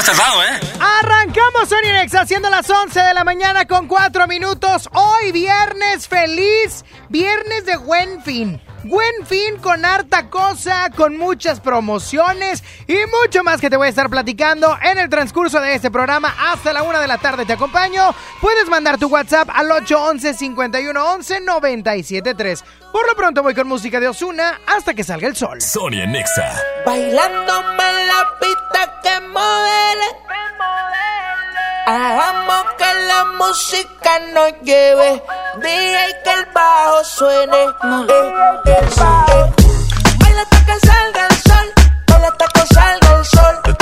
Tardado, ¿eh? Arrancamos Nex haciendo las 11 de la mañana con 4 minutos. Hoy viernes feliz, viernes de buen fin. Buen fin con harta cosa, con muchas promociones y mucho más que te voy a estar platicando en el transcurso de este programa. Hasta la una de la tarde te acompaño. Puedes mandar tu WhatsApp al 811-511-973. Por lo pronto voy con música de Osuna hasta que salga el sol. Sony en Exa. Bailándome en la pista que modele. Hagamos que la música nos lleve. DJ que el bajo suene. Eh, eh, eh. Baila hasta que salga el sol. Baila hasta que salga el sol.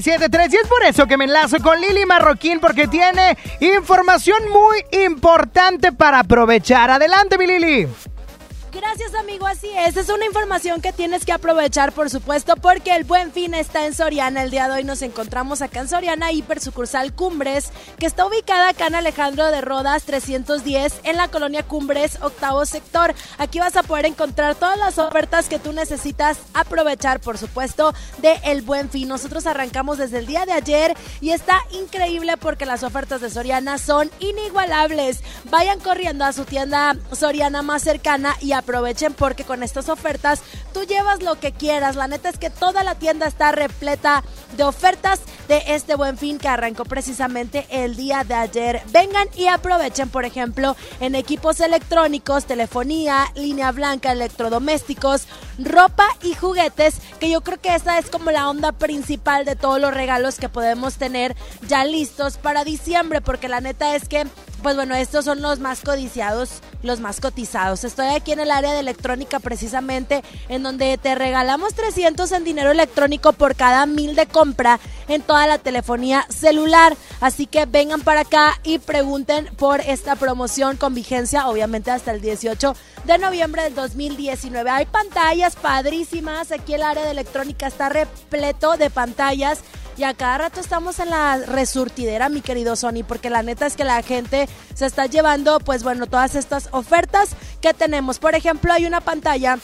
97.3 y es por eso que me enlazo con Lili Marroquín porque tiene información muy importante para aprovechar. Adelante, mi Lili. Gracias amigo, así es. Es una información que tienes que aprovechar, por supuesto, porque el buen fin está en Soriana. El día de hoy nos encontramos acá en Soriana, hiper sucursal Cumbres, que está ubicada acá en Alejandro de Rodas 310, en la colonia Cumbres, octavo sector. Aquí vas a poder encontrar todas las ofertas que tú necesitas aprovechar, por supuesto, de el buen fin. Nosotros arrancamos desde el día de ayer y está increíble porque las ofertas de Soriana son inigualables. Vayan corriendo a su tienda Soriana más cercana y aprovechen porque con estas ofertas tú llevas lo que quieras. La neta es que toda la tienda está repleta de ofertas de este buen fin que arrancó precisamente el día de ayer. Vengan y aprovechen, por ejemplo, en equipos electrónicos, telefonía, línea blanca, electrodomésticos, ropa y juguetes, que yo creo que esta es como la onda principal de todos los regalos que podemos tener ya listos para diciembre, porque la neta es que pues bueno, estos son los más codiciados, los más cotizados. Estoy aquí en el área de electrónica precisamente, en donde te regalamos 300 en dinero electrónico por cada mil de compra en toda la telefonía celular. Así que vengan para acá y pregunten por esta promoción con vigencia, obviamente hasta el 18 de noviembre del 2019. Hay pantallas padrísimas, aquí el área de electrónica está repleto de pantallas. Y a cada rato estamos en la resurtidera, mi querido Sony, porque la neta es que la gente se está llevando, pues bueno, todas estas ofertas que tenemos. Por ejemplo, hay una pantalla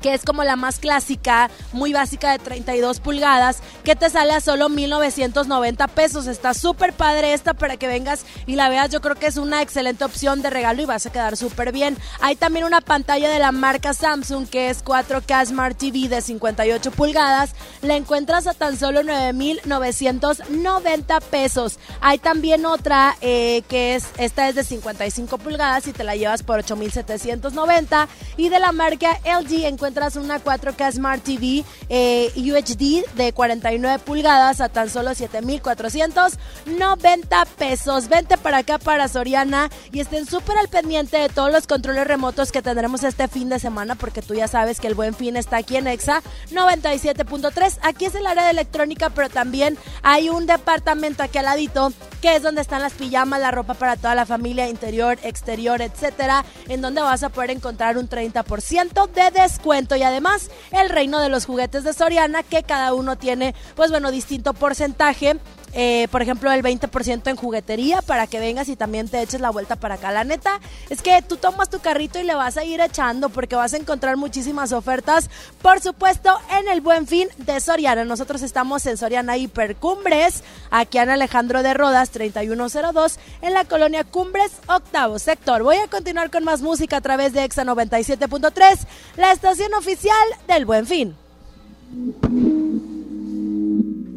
que es como la más clásica, muy básica de 32 pulgadas, que te sale a solo 1990 pesos. Está súper padre esta para que vengas y la veas. Yo creo que es una excelente opción de regalo y vas a quedar súper bien. Hay también una pantalla de la marca Samsung que es 4K Smart TV de 58 pulgadas. La encuentras a tan solo 9,990 pesos. Hay también otra eh, que es, esta es de 55 pulgadas y te la llevas por 8,790. Y de la marca LG encuentras una 4K Smart TV eh, UHD de 49 pulgadas a tan solo 7,490 pesos. Vente para acá para Soriana y estén súper al pendiente de todos los controles remotos que tendremos este fin de semana porque tú ya sabes que el buen fin está aquí en EXA 97.3. Aquí es el área de electrónica, pero también hay un departamento aquí al ladito que es donde están las pijamas, la ropa para toda la familia, interior, exterior, etcétera, en donde vas a poder encontrar un 30% de descuento y además el reino de los juguetes de Soriana que cada uno tiene, pues bueno, distinto porcentaje eh, por ejemplo, el 20% en juguetería para que vengas y también te eches la vuelta para acá. La neta es que tú tomas tu carrito y le vas a ir echando porque vas a encontrar muchísimas ofertas, por supuesto, en el Buen Fin de Soriana. Nosotros estamos en Soriana Hipercumbres, aquí en Alejandro de Rodas 3102, en la colonia Cumbres, octavo sector. Voy a continuar con más música a través de Exa 97.3, la estación oficial del Buen Fin.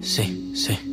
Sí, sí.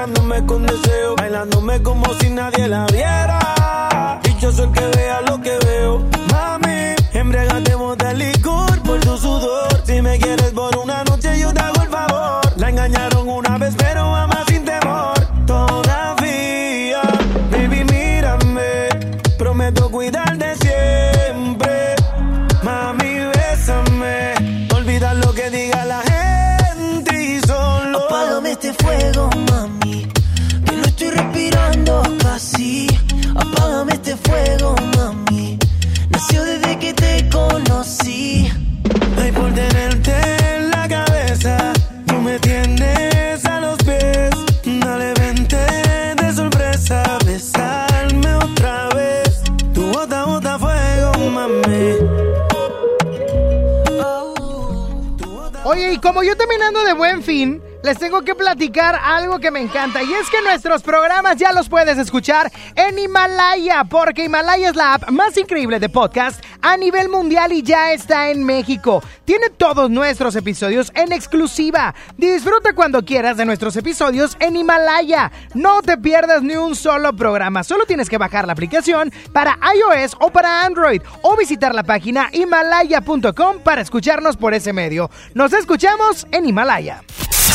Pelo mirándome con deseo. Bailándome como si nadie la viera. Dichoso el que vea algo que me encanta y es que nuestros programas ya los puedes escuchar en Himalaya porque Himalaya es la app más increíble de podcast a nivel mundial y ya está en México. Tiene todos nuestros episodios en exclusiva. Disfruta cuando quieras de nuestros episodios en Himalaya. No te pierdas ni un solo programa. Solo tienes que bajar la aplicación para iOS o para Android o visitar la página himalaya.com para escucharnos por ese medio. Nos escuchamos en Himalaya.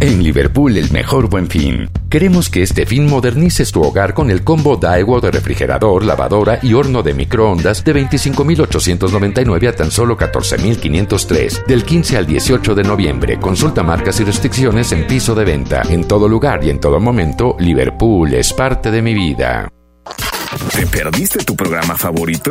En Liverpool, el mejor buen fin. Queremos que este fin modernices tu hogar con el combo Daiwo de refrigerador, lavadora y horno de microondas de 25,899 a tan solo 14,503. Del 15 al 18 de noviembre. Consulta marcas y restricciones en piso de venta. En todo lugar y en todo momento, Liverpool es parte de mi vida. ¿Te perdiste tu programa favorito?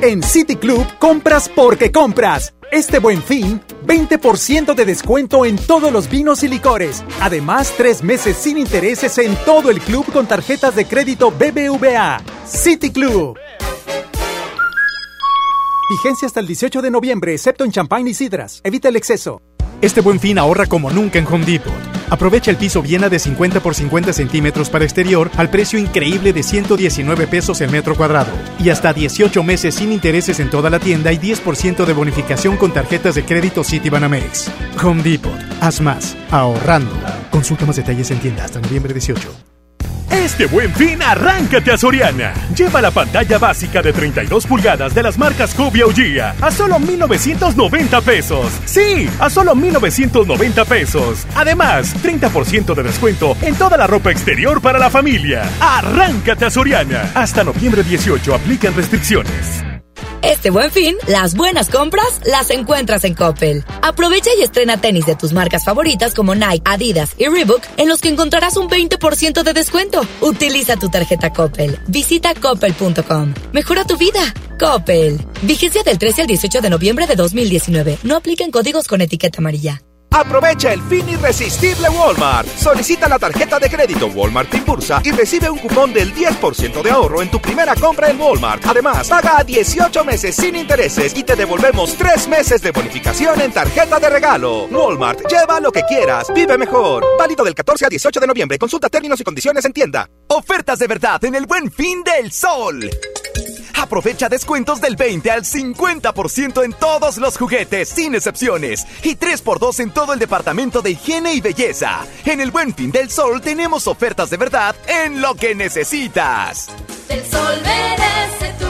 En City Club compras porque compras. Este buen fin, 20% de descuento en todos los vinos y licores. Además, tres meses sin intereses en todo el club con tarjetas de crédito BBVA. City Club. Vigencia hasta el 18 de noviembre, excepto en champán y sidras. Evita el exceso. Este buen fin ahorra como nunca en Home Depot. Aprovecha el piso Viena de 50 por 50 centímetros para exterior al precio increíble de 119 pesos el metro cuadrado. Y hasta 18 meses sin intereses en toda la tienda y 10% de bonificación con tarjetas de crédito Citibanamex. Home Depot. Haz más. Ahorrando. Consulta más detalles en tienda hasta noviembre 18. Este buen fin, arráncate a Soriana. Lleva la pantalla básica de 32 pulgadas de las marcas Cubia o a solo 1,990 pesos. Sí, a solo 1,990 pesos. Además, 30% de descuento en toda la ropa exterior para la familia. Arráncate a Soriana. Hasta noviembre 18 aplican restricciones. Este buen fin, las buenas compras las encuentras en Coppel. Aprovecha y estrena tenis de tus marcas favoritas como Nike, Adidas y Reebok, en los que encontrarás un 20% de descuento. Utiliza tu tarjeta Coppel. Visita coppel.com. Mejora tu vida. Coppel. Vigencia del 13 al 18 de noviembre de 2019. No apliquen códigos con etiqueta amarilla. Aprovecha el fin irresistible Walmart. Solicita la tarjeta de crédito Walmart Impulsa y recibe un cupón del 10% de ahorro en tu primera compra en Walmart. Además, paga a 18 meses sin intereses y te devolvemos 3 meses de bonificación en tarjeta de regalo. Walmart, lleva lo que quieras, vive mejor. Válido del 14 al 18 de noviembre. Consulta términos y condiciones en tienda. Ofertas de verdad en el buen fin del sol. Aprovecha descuentos del 20 al 50% en todos los juguetes, sin excepciones. Y 3x2 en todo el departamento de higiene y belleza. En el Buen Fin del Sol tenemos ofertas de verdad en lo que necesitas. El sol merece.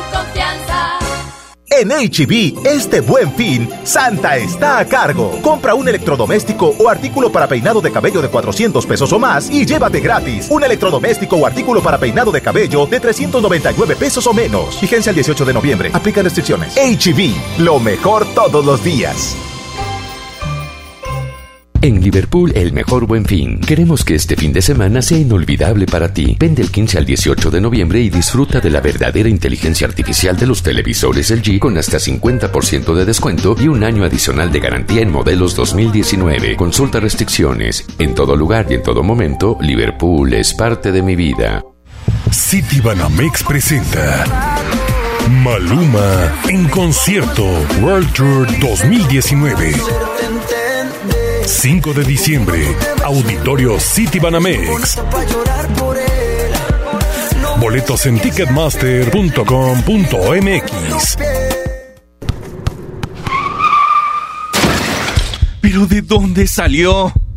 En HB, este buen fin, Santa está a cargo. Compra un electrodoméstico o artículo para peinado de cabello de 400 pesos o más y llévate gratis un electrodoméstico o artículo para peinado de cabello de 399 pesos o menos. Vigencia el 18 de noviembre. Aplica restricciones. HB, lo mejor todos los días. En Liverpool, el mejor buen fin. Queremos que este fin de semana sea inolvidable para ti. Ven del 15 al 18 de noviembre y disfruta de la verdadera inteligencia artificial de los televisores LG con hasta 50% de descuento y un año adicional de garantía en modelos 2019. Consulta restricciones. En todo lugar y en todo momento, Liverpool es parte de mi vida. City Banamex presenta Maluma en concierto World Tour 2019. 5 de diciembre, Auditorio City Banamex. Boletos en ticketmaster.com.mx. ¿Pero de dónde salió?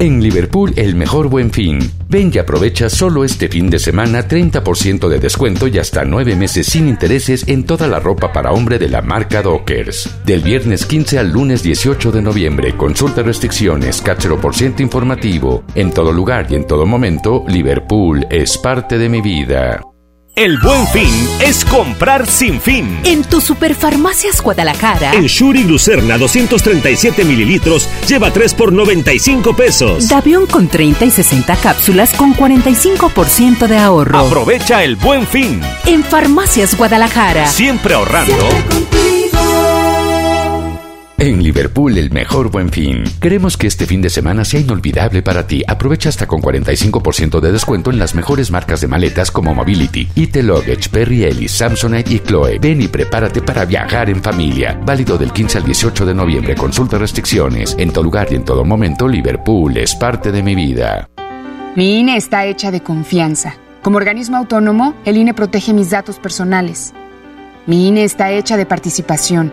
En Liverpool, el mejor buen fin. Ven y aprovecha solo este fin de semana 30% de descuento y hasta 9 meses sin intereses en toda la ropa para hombre de la marca Dockers. Del viernes 15 al lunes 18 de noviembre, consulta restricciones, cáchero por ciento informativo. En todo lugar y en todo momento, Liverpool es parte de mi vida. El buen fin es comprar sin fin. En tu Superfarmacias Guadalajara. En Shuri Lucerna 237 mililitros lleva 3 por 95 pesos. Davión con 30 y 60 cápsulas con 45% de ahorro. Aprovecha el buen fin. En Farmacias Guadalajara. Siempre ahorrando. En Liverpool, el mejor buen fin. Queremos que este fin de semana sea inolvidable para ti. Aprovecha hasta con 45% de descuento en las mejores marcas de maletas como Mobility, IT Luggage, Perry Ellis, Samsonite y Chloe. Ven y prepárate para viajar en familia. Válido del 15 al 18 de noviembre. Consulta restricciones. En todo lugar y en todo momento, Liverpool es parte de mi vida. Mi INE está hecha de confianza. Como organismo autónomo, el INE protege mis datos personales. Mi INE está hecha de participación.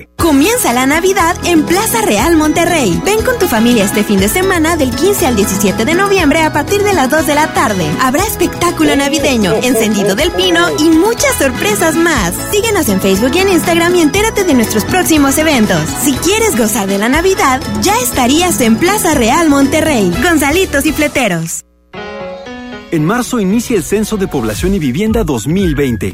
Comienza la Navidad en Plaza Real Monterrey. Ven con tu familia este fin de semana del 15 al 17 de noviembre a partir de las 2 de la tarde. Habrá espectáculo navideño, encendido del pino y muchas sorpresas más. Síguenos en Facebook y en Instagram y entérate de nuestros próximos eventos. Si quieres gozar de la Navidad, ya estarías en Plaza Real Monterrey. Gonzalitos y Fleteros. En marzo inicia el Censo de Población y Vivienda 2020.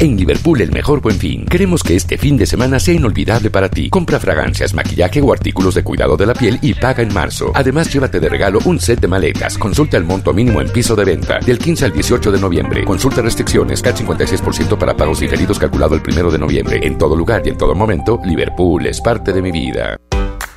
En Liverpool el mejor buen fin. Queremos que este fin de semana sea inolvidable para ti. Compra fragancias, maquillaje o artículos de cuidado de la piel y paga en marzo. Además, llévate de regalo un set de maletas. Consulta el monto mínimo en piso de venta. Del 15 al 18 de noviembre. Consulta restricciones. CAT 56% para pagos diferidos calculado el 1 de noviembre. En todo lugar y en todo momento, Liverpool es parte de mi vida.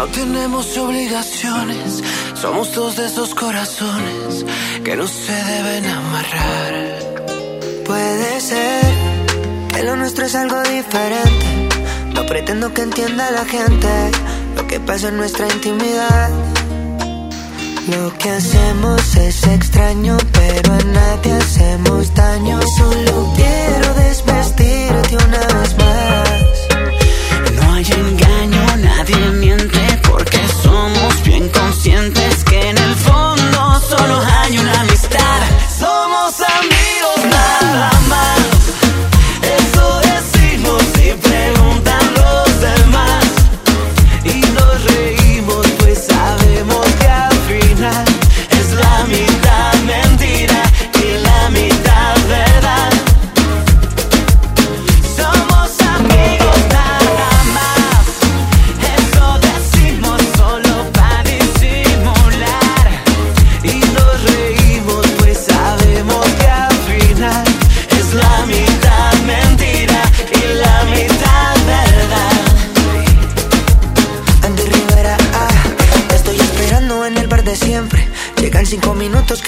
No tenemos obligaciones. Somos dos de esos corazones que no se deben amarrar. Puede ser que lo nuestro es algo diferente. No pretendo que entienda la gente lo que pasa en nuestra intimidad. Lo que hacemos es extraño, pero a nadie hacemos daño. Solo quiero desvestirte una vez más. Bien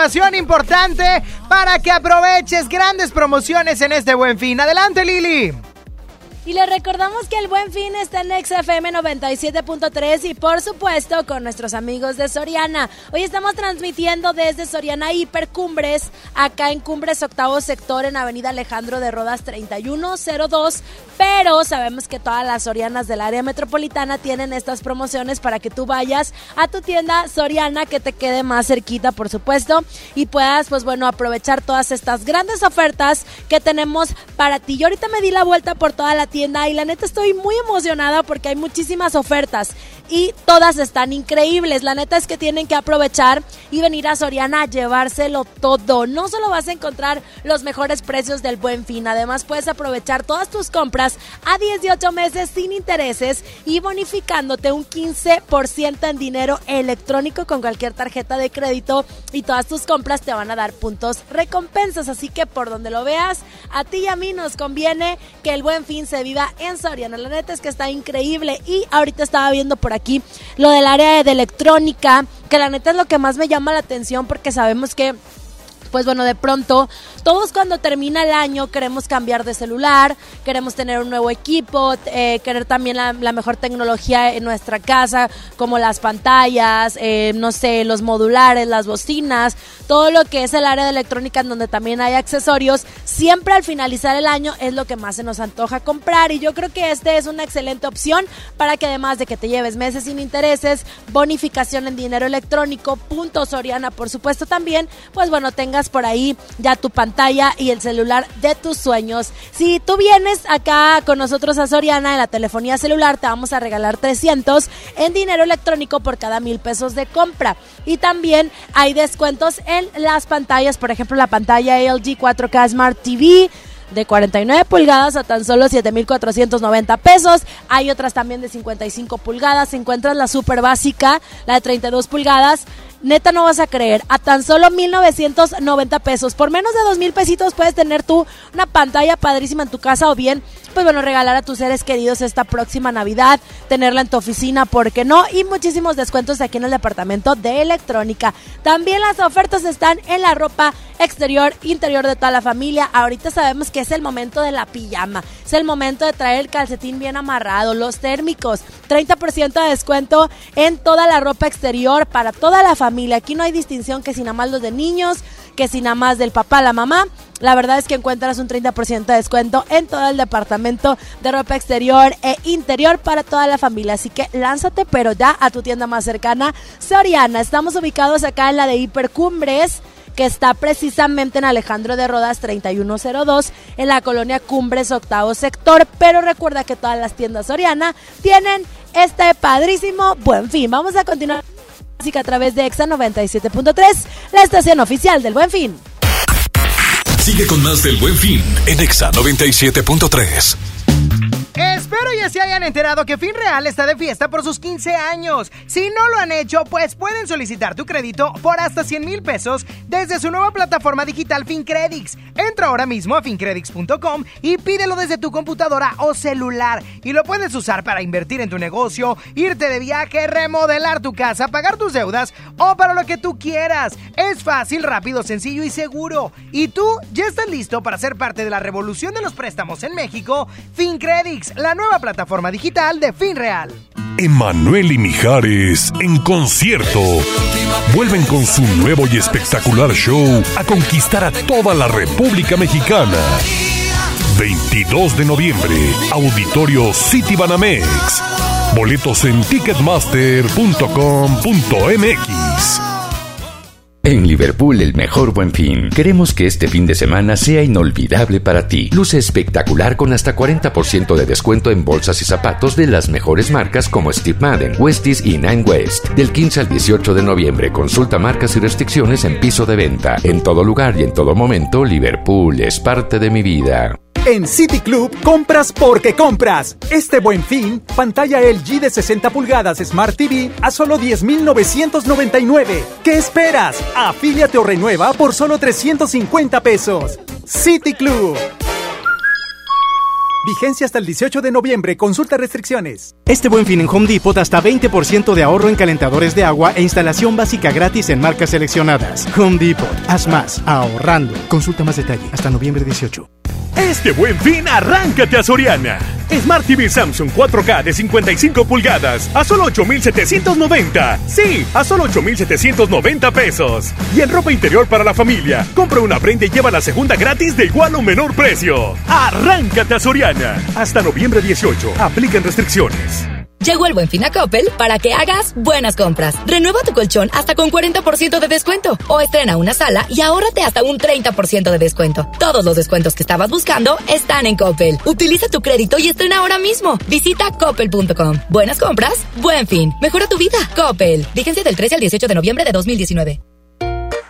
Información importante para que aproveches grandes promociones en este buen fin. Adelante, Lili. Y les recordamos que el Buen Fin está en XFM 97.3 y por supuesto con nuestros amigos de Soriana. Hoy estamos transmitiendo desde Soriana Hipercumbres, acá en Cumbres Octavo Sector en Avenida Alejandro de Rodas 3102. Pero sabemos que todas las Sorianas del área metropolitana tienen estas promociones para que tú vayas a tu tienda Soriana que te quede más cerquita, por supuesto, y puedas, pues bueno, aprovechar todas estas grandes ofertas que tenemos para ti. Yo ahorita me di la vuelta por toda la tienda y la neta estoy muy emocionada porque hay muchísimas ofertas y todas están increíbles. La neta es que tienen que aprovechar y venir a Soriana a llevárselo todo. No solo vas a encontrar los mejores precios del buen fin, además puedes aprovechar todas tus compras a 18 meses sin intereses y bonificándote un 15% en dinero electrónico con cualquier tarjeta de crédito y todas tus compras te van a dar puntos recompensas. Así que por donde lo veas, a ti y a mí nos conviene que el buen fin se viva en Soriana. La neta es que está increíble y ahorita estaba viendo por aquí lo del área de electrónica, que la neta es lo que más me llama la atención porque sabemos que pues bueno, de pronto todos cuando termina el año queremos cambiar de celular, queremos tener un nuevo equipo, eh, querer también la, mejor tecnología en nuestra casa, como las pantallas, eh, no sé, los modulares, las bocinas, todo lo que es el área de electrónica en donde también hay accesorios, siempre al finalizar el año es lo que más se nos antoja comprar. Y yo creo que este es una excelente opción para que además de que te lleves meses sin intereses, bonificación en dinero electrónico, puntos Soriana por supuesto también, pues bueno, tengas por ahí ya tu pantalla y el celular de tus sueños. Si tú vienes acá con nosotros a Soriana en la telefonía celular, te vamos a regalar 300 en dinero electrónico por cada mil pesos de compra. Y también hay descuentos en las pantallas, por ejemplo, la pantalla LG 4K Smart TV de 49 pulgadas a tan solo 7,490 pesos. Hay otras también de 55 pulgadas. Encuentras la super básica, la de 32 pulgadas, neta no vas a creer, a tan solo 1990 pesos. Por menos de dos mil pesitos puedes tener tú una pantalla padrísima en tu casa o bien, pues bueno, regalar a tus seres queridos esta próxima Navidad, tenerla en tu oficina, ¿por qué no? Y muchísimos descuentos aquí en el departamento de electrónica. También las ofertas están en la ropa exterior, interior de toda la familia. Ahorita sabemos que es el momento de la pijama, es el momento de traer el calcetín bien amarrado, los térmicos, 30% de descuento en toda la ropa exterior para toda la familia Aquí no hay distinción que si nada más los de niños, que si nada más del papá, la mamá. La verdad es que encuentras un 30% de descuento en todo el departamento de ropa exterior e interior para toda la familia. Así que lánzate, pero ya a tu tienda más cercana, Soriana. Estamos ubicados acá en la de Hipercumbres que está precisamente en Alejandro de Rodas 3102 en la colonia Cumbres octavo sector, pero recuerda que todas las tiendas Soriana tienen este padrísimo buen fin. Vamos a continuar a través de Exa 97.3, la estación oficial del Buen Fin. Sigue con más del Buen Fin en Exa 97.3. Espero ya se hayan enterado que Fin Real está de fiesta por sus 15 años. Si no lo han hecho, pues pueden solicitar tu crédito por hasta 100 mil pesos desde su nueva plataforma digital FinCredits. Entra ahora mismo a fincredits.com y pídelo desde tu computadora o celular. Y lo puedes usar para invertir en tu negocio, irte de viaje, remodelar tu casa, pagar tus deudas o para lo que tú quieras. Es fácil, rápido, sencillo y seguro. Y tú ya estás listo para ser parte de la revolución de los préstamos en México. FinCredits, la nueva plataforma digital de FinReal. Emanuel y Mijares en concierto. Vuelven con su nuevo y espectacular show a conquistar a toda la República Mexicana. 22 de noviembre, Auditorio City Banamex. Boletos en ticketmaster.com.mx. En Liverpool, el mejor buen fin. Queremos que este fin de semana sea inolvidable para ti. Luce espectacular con hasta 40% de descuento en bolsas y zapatos de las mejores marcas como Steve Madden, Westies y Nine West. Del 15 al 18 de noviembre, consulta marcas y restricciones en piso de venta. En todo lugar y en todo momento, Liverpool es parte de mi vida. En City Club compras porque compras. Este buen fin, pantalla LG de 60 pulgadas Smart TV a solo 10,999. ¿Qué esperas? Afíliate o renueva por solo 350 pesos. City Club. Vigencia hasta el 18 de noviembre. Consulta restricciones. Este buen fin en Home Depot hasta 20% de ahorro en calentadores de agua e instalación básica gratis en marcas seleccionadas. Home Depot. Haz más ahorrando. Consulta más detalle hasta noviembre 18. Este buen fin, arráncate a Soriana. Smart TV Samsung 4K de 55 pulgadas a solo 8,790. Sí, a solo 8,790 pesos. Y en ropa interior para la familia, compra una prenda y lleva la segunda gratis de igual o menor precio. Arráncate a Soriana. Hasta noviembre 18. Aplican restricciones. Llegó el buen fin a Coppel para que hagas buenas compras. Renueva tu colchón hasta con 40% de descuento. O estrena una sala y ahórrate hasta un 30% de descuento. Todos los descuentos que estabas buscando están en Coppel. Utiliza tu crédito y estrena ahora mismo. Visita coppel.com. Buenas compras, buen fin. Mejora tu vida. Coppel. Vigencia del 13 al 18 de noviembre de 2019.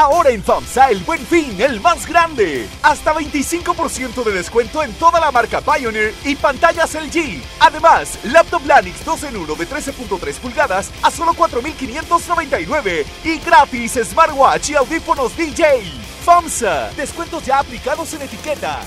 Ahora en FAMSA el buen fin, el más grande. Hasta 25% de descuento en toda la marca Pioneer y pantallas LG. Además, laptop Lanix 2 en 1 de 13.3 pulgadas a solo 4.599. Y gratis smartwatch y audífonos DJ. FAMSA, descuentos ya aplicados en etiqueta.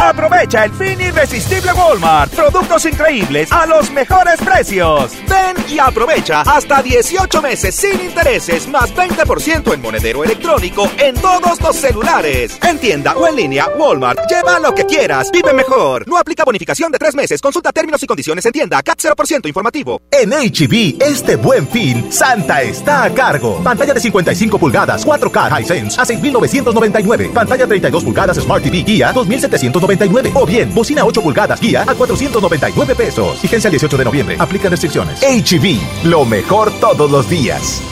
Aprovecha el fin irresistible Walmart. Productos increíbles a los mejores precios. Ven y aprovecha hasta 18 meses sin intereses más 20% en monedero electrónico en todos los celulares. En tienda o en línea, Walmart. Lleva lo que quieras. Vive mejor. No aplica bonificación de tres meses. Consulta términos y condiciones en tienda. CAT 0% informativo. En HB, este buen fin, Santa está a cargo. Pantalla de 55 pulgadas, 4K Hisense a 6,999. Pantalla 32 pulgadas Smart TV Guía, 2,799. O bien, bocina 8 pulgadas guía a 499 pesos. Fíjense el 18 de noviembre. Aplica restricciones. HB, lo mejor todos los días.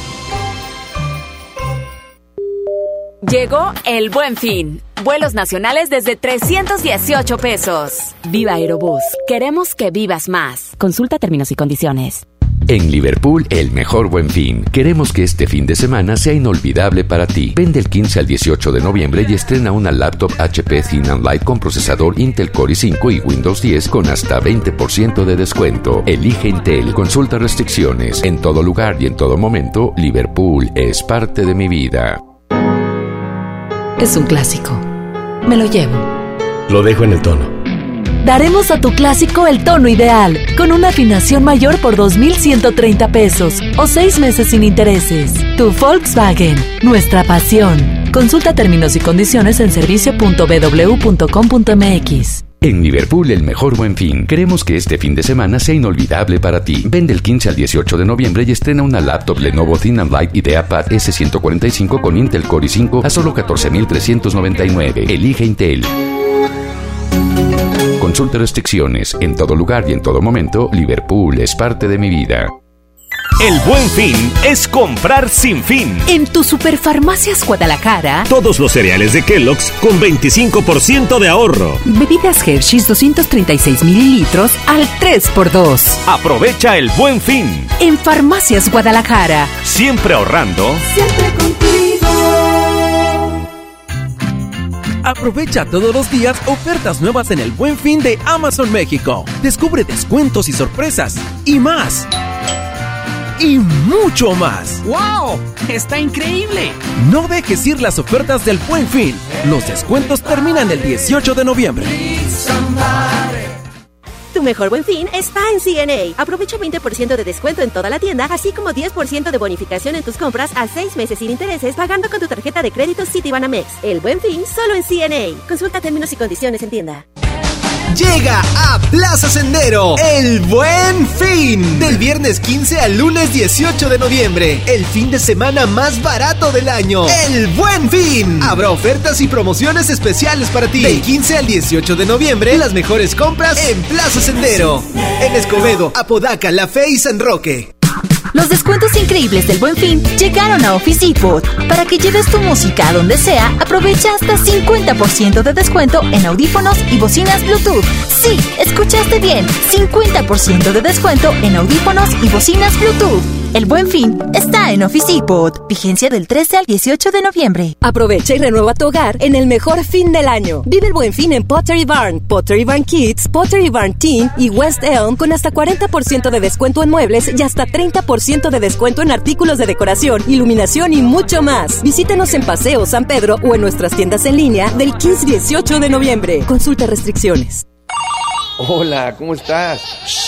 Llegó el buen fin. Vuelos nacionales desde 318 pesos. Viva Aerobús. Queremos que vivas más. Consulta términos y condiciones. En Liverpool, el mejor buen fin. Queremos que este fin de semana sea inolvidable para ti. Vende el 15 al 18 de noviembre y estrena una laptop HP Thin and Light con procesador Intel Core i5 y Windows 10 con hasta 20% de descuento. Elige Intel. Consulta restricciones. En todo lugar y en todo momento, Liverpool es parte de mi vida. Es un clásico. Me lo llevo. Lo dejo en el tono. Daremos a tu clásico el tono ideal, con una afinación mayor por 2.130 pesos o seis meses sin intereses. Tu Volkswagen, nuestra pasión. Consulta términos y condiciones en servicio.bw.com.mx. En Liverpool, el mejor buen fin. Queremos que este fin de semana sea inolvidable para ti. Vende el 15 al 18 de noviembre y estrena una laptop Lenovo Thin and Light IdeaPad S145 con Intel Core i5 a solo 14,399. Elige Intel. Consulta restricciones. En todo lugar y en todo momento, Liverpool es parte de mi vida. El buen fin es comprar sin fin. En tu Superfarmacias Guadalajara, Todos los cereales de Kellogg's con 25% de ahorro. bebidas Hershey's 236 mililitros al 3x2. Aprovecha el buen fin. En Farmacias Guadalajara. Siempre ahorrando. Siempre contigo. Aprovecha todos los días ofertas nuevas en el Buen Fin de Amazon México. Descubre descuentos y sorpresas y más. Y mucho más. ¡Wow! ¡Está increíble! No dejes ir las ofertas del Buen Fin. Los descuentos terminan el 18 de noviembre. Tu mejor buen fin está en CNA. Aprovecha 20% de descuento en toda la tienda, así como 10% de bonificación en tus compras a 6 meses sin intereses pagando con tu tarjeta de crédito Citibanamex. El buen fin solo en CNA. Consulta términos y condiciones en tienda. Llega a Plaza Sendero el buen fin. Del viernes 15 al lunes 18 de noviembre. El fin de semana más barato del año. El buen fin. Habrá ofertas y promociones especiales para ti. Del 15 al 18 de noviembre, las mejores compras en Plaza Sendero. En Escobedo, Apodaca, La Fe y San Roque. Los descuentos increíbles del Buen Fin llegaron a Office Depot. Para que lleves tu música a donde sea, aprovecha hasta 50% de descuento en audífonos y bocinas Bluetooth. Sí, escuchaste bien, 50% de descuento en audífonos y bocinas Bluetooth. El buen fin está en Office Depot. Vigencia del 13 al 18 de noviembre. Aprovecha y renueva tu hogar en el mejor fin del año. Vive el buen fin en Pottery Barn, Pottery Barn Kids, Pottery Barn Teen y West Elm con hasta 40% de descuento en muebles y hasta 30% de descuento en artículos de decoración, iluminación y mucho más. Visítanos en Paseo San Pedro o en nuestras tiendas en línea del 15-18 de noviembre. Consulta restricciones. Hola, ¿cómo estás?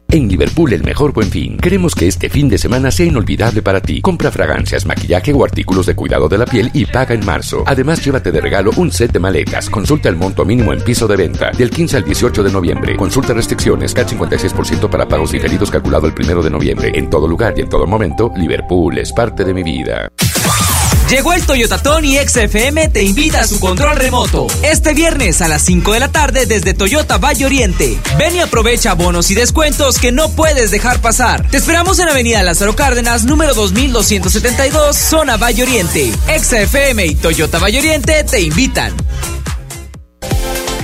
En Liverpool el mejor buen fin. Queremos que este fin de semana sea inolvidable para ti. Compra fragancias, maquillaje o artículos de cuidado de la piel y paga en marzo. Además, llévate de regalo un set de maletas. Consulta el monto mínimo en piso de venta. Del 15 al 18 de noviembre. Consulta restricciones. CAT 56% para pagos diferidos calculado el 1 de noviembre. En todo lugar y en todo momento, Liverpool es parte de mi vida. Llegó el Toyota Tony XFM te invita a su control remoto. Este viernes a las 5 de la tarde desde Toyota Valle Oriente. Ven y aprovecha bonos y descuentos que no puedes dejar pasar. Te esperamos en Avenida Lázaro Cárdenas, número 2272, zona Valle Oriente. XFM y Toyota Valle Oriente te invitan.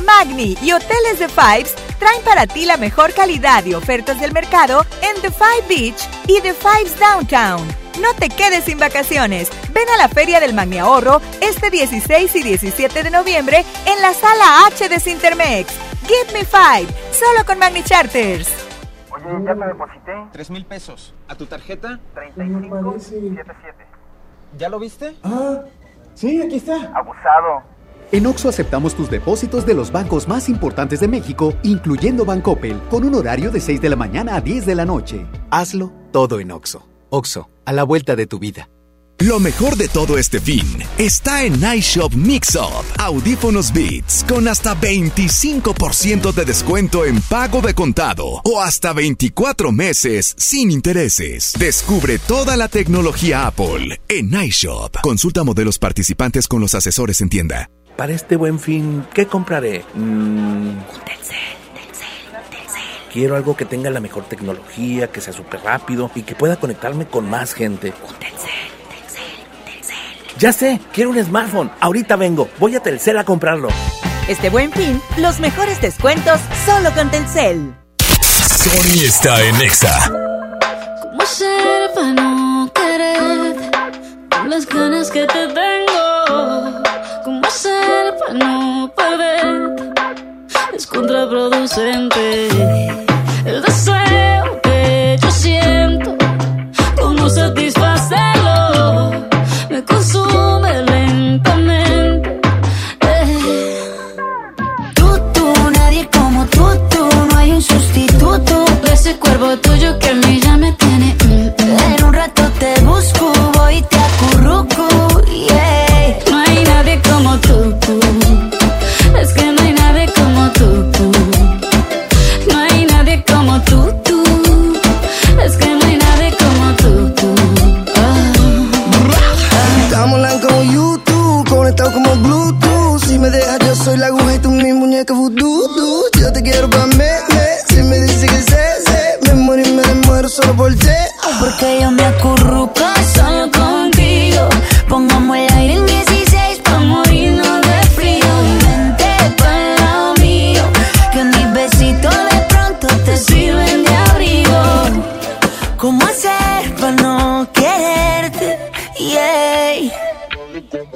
Magni y Hoteles de Fives traen para ti la mejor calidad y ofertas del mercado en The Five Beach y The Fives Downtown. No te quedes sin vacaciones. Ven a la Feria del Magni Ahorro este 16 y 17 de noviembre en la Sala H de Cintermex. Give me five, solo con Magni Charters. Oye, ya te deposité. Tres mil pesos. ¿A tu tarjeta? 3577. ¿Ya lo viste? Ah, sí, aquí está. Abusado. En Oxo aceptamos tus depósitos de los bancos más importantes de México, incluyendo Bancoppel, con un horario de 6 de la mañana a 10 de la noche. Hazlo todo en Oxo. Oxo, a la vuelta de tu vida. Lo mejor de todo este fin está en iShop Mix-Up. Audífonos Beats con hasta 25% de descuento en pago de contado o hasta 24 meses sin intereses. Descubre toda la tecnología Apple en iShop. Consulta modelos participantes con los asesores en tienda. Para este buen fin, ¿qué compraré? Mm. Quiero algo que tenga la mejor tecnología, que sea súper rápido y que pueda conectarme con más gente. Ya sé, quiero un smartphone. Ahorita vengo. Voy a Telcel a comprarlo. Este buen fin, los mejores descuentos solo con Telcel. Sony está en Exa. ¿Cómo hacer para no querer con las ganas que te tengo? ¿Cómo hacer para no perder? Es contraproducente el deseo que yo siento. ¿Cómo satisfacerlo? Me consume lentamente. Eh. Tú, tú, nadie como tú, tú, no hay un sustituto. De ese cuerpo tuyo que a mí ya me tiene. mm, mm. En un rato te busco, voy y te Pa'. Si me dices que sé, sé, me muero y me muero solo por ti. Porque yo me acurruco solo contigo. Pongamos el aire en 16 pa' morirnos de frío. Y vente pa'l lado mío, que mis besitos de pronto te sirven de abrigo. ¿Cómo hacer para no quererte? Yeah.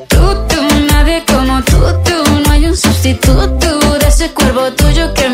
Tú, tú, nadie como tú, tú. No hay un sustituto de ese cuerpo tuyo que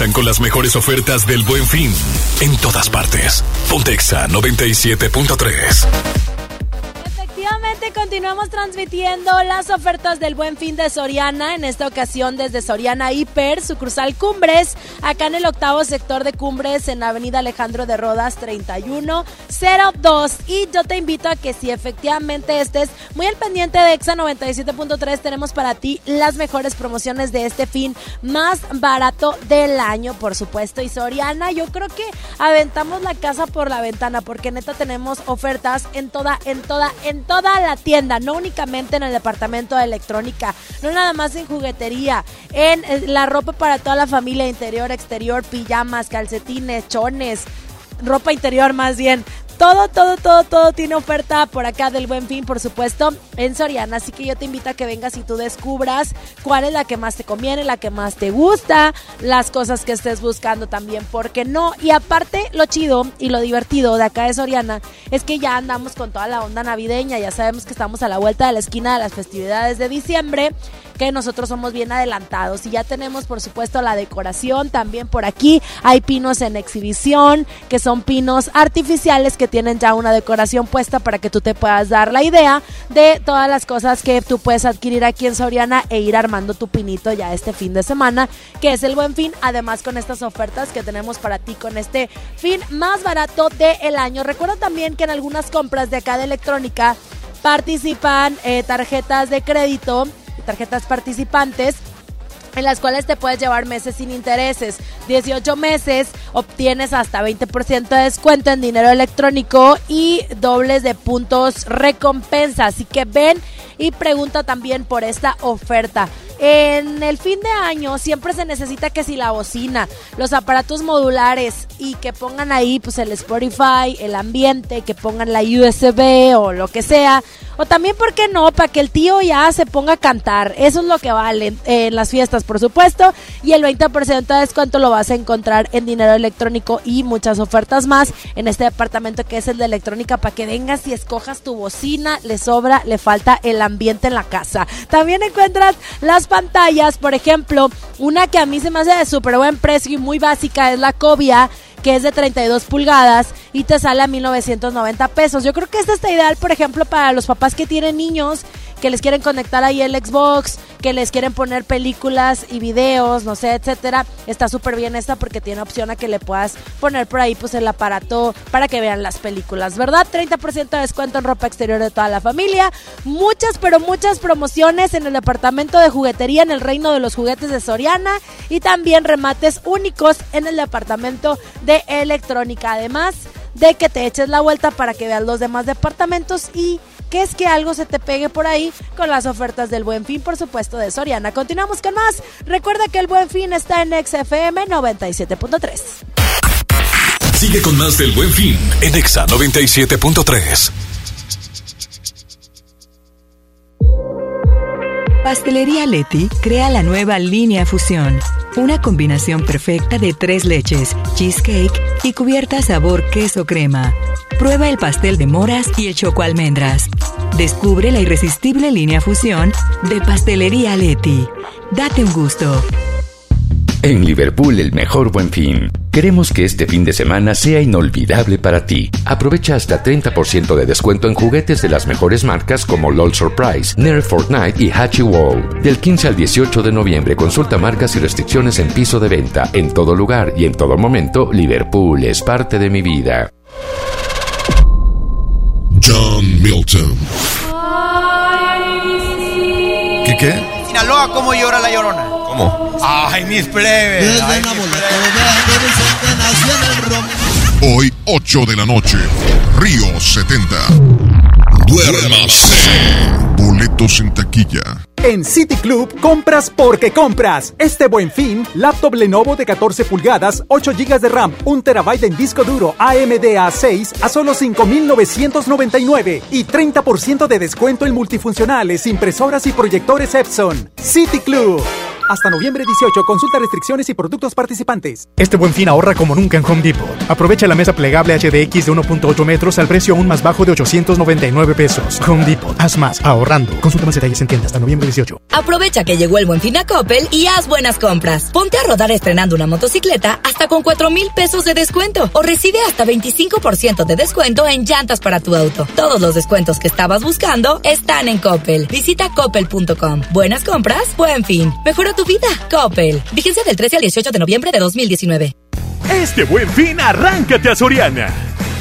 Enlazan con las mejores ofertas del Buen Fin en todas partes. Pontexa 97.3. Efectivamente, continuamos transmitiendo las ofertas del Buen Fin de Soriana, en esta ocasión desde Soriana Hiper, sucursal Cumbres, acá en el octavo sector de Cumbres, en Avenida Alejandro de Rodas 3102. Y yo te invito a que si efectivamente estés muy al pendiente de EXA 97.3, tenemos para ti las mejores promociones de este fin más barato del año, por supuesto. Y Soriana, yo creo que aventamos la casa por la ventana, porque neta tenemos ofertas en toda, en toda, en toda la tienda, no únicamente en el departamento de electrónica, no nada más en juguetería, en eh, la ropa para toda la familia, interior, exterior, pijamas, calcetines, chones, ropa interior más bien. Todo, todo, todo, todo tiene oferta por acá del Buen Fin, por supuesto, en Soriana. Así que yo te invito a que vengas y tú descubras cuál es la que más te conviene, la que más te gusta, las cosas que estés buscando también, porque no. Y aparte, lo chido y lo divertido de acá de Soriana es que ya andamos con toda la onda navideña. Ya sabemos que estamos a la vuelta de la esquina de las festividades de diciembre que nosotros somos bien adelantados y ya tenemos por supuesto la decoración también por aquí hay pinos en exhibición que son pinos artificiales que tienen ya una decoración puesta para que tú te puedas dar la idea de todas las cosas que tú puedes adquirir aquí en Soriana e ir armando tu pinito ya este fin de semana que es el buen fin además con estas ofertas que tenemos para ti con este fin más barato del año. Recuerda también que en algunas compras de acá de electrónica participan eh, tarjetas de crédito tarjetas participantes en las cuales te puedes llevar meses sin intereses. 18 meses obtienes hasta 20% de descuento en dinero electrónico y dobles de puntos recompensa. Así que ven y pregunta también por esta oferta. En el fin de año siempre se necesita que si la bocina, los aparatos modulares y que pongan ahí pues el Spotify, el ambiente, que pongan la USB o lo que sea. O también, ¿por qué no? Para que el tío ya se ponga a cantar. Eso es lo que vale en las fiestas, por supuesto. Y el 20% de descuento lo vas a encontrar en dinero electrónico y muchas ofertas más en este departamento que es el de electrónica para que vengas y escojas tu bocina. Le sobra, le falta el ambiente en la casa. También encuentras las pantallas, por ejemplo, una que a mí se me hace de súper buen precio y muy básica es la Cobia que es de 32 pulgadas y te sale a 1990 pesos. Yo creo que esta está ideal, por ejemplo, para los papás que tienen niños que les quieren conectar ahí el Xbox, que les quieren poner películas y videos, no sé, etcétera. Está súper bien esta porque tiene opción a que le puedas poner por ahí pues el aparato para que vean las películas, ¿verdad? 30% de descuento en ropa exterior de toda la familia. Muchas, pero muchas promociones en el departamento de juguetería en el reino de los juguetes de Soriana y también remates únicos en el departamento de electrónica. Además de que te eches la vuelta para que veas los demás departamentos y que es que algo se te pegue por ahí con las ofertas del Buen Fin, por supuesto, de Soriana. Continuamos con más. Recuerda que el Buen Fin está en XFM 97.3. Sigue con más del Buen Fin en Exa 97.3. Pastelería Leti crea la nueva línea Fusión, una combinación perfecta de tres leches, cheesecake y cubierta sabor queso crema. Prueba el pastel de moras y el choco almendras. Descubre la irresistible línea Fusión de Pastelería Leti. Date un gusto. En Liverpool el mejor buen fin. Queremos que este fin de semana sea inolvidable para ti. Aprovecha hasta 30% de descuento en juguetes de las mejores marcas como LOL Surprise, Nerf Fortnite y Hachi Wow. Del 15 al 18 de noviembre consulta marcas y restricciones en piso de venta. En todo lugar y en todo momento, Liverpool es parte de mi vida. John Milton. ¿Qué qué? Sinaloa, ¿cómo llora la llorona? ¿Cómo? Ay, mis plebes. Ay, mis Hoy, 8 de la noche, Río 70. Duérmase. Boletos en taquilla. En City Club, compras porque compras. Este buen fin, laptop Lenovo de 14 pulgadas, 8 GB de RAM, 1 TB en disco duro AMD A6 a solo 5,999 y 30% de descuento en multifuncionales, impresoras y proyectores Epson. City Club. Hasta noviembre 18, consulta restricciones y productos participantes. Este buen fin ahorra como nunca en Home Depot. Aprovecha la mesa plegable HDX de 1.8 metros al precio aún más bajo de 899 pesos. Home Depot, haz más, ahorrando. Consulta más detalles en tienda hasta noviembre 18. Aprovecha que llegó el buen fin a Coppel y haz buenas compras. Ponte a rodar estrenando una motocicleta hasta con 4 mil pesos de descuento o recibe hasta 25% de descuento en llantas para tu auto. Todos los descuentos que estabas buscando están en Coppel. Visita coppel.com. Buenas compras, buen fin. Mejora tu vida. Coppel. Vigencia del 13 al 18 de noviembre de 2019. Este buen fin, arráncate a Soriana.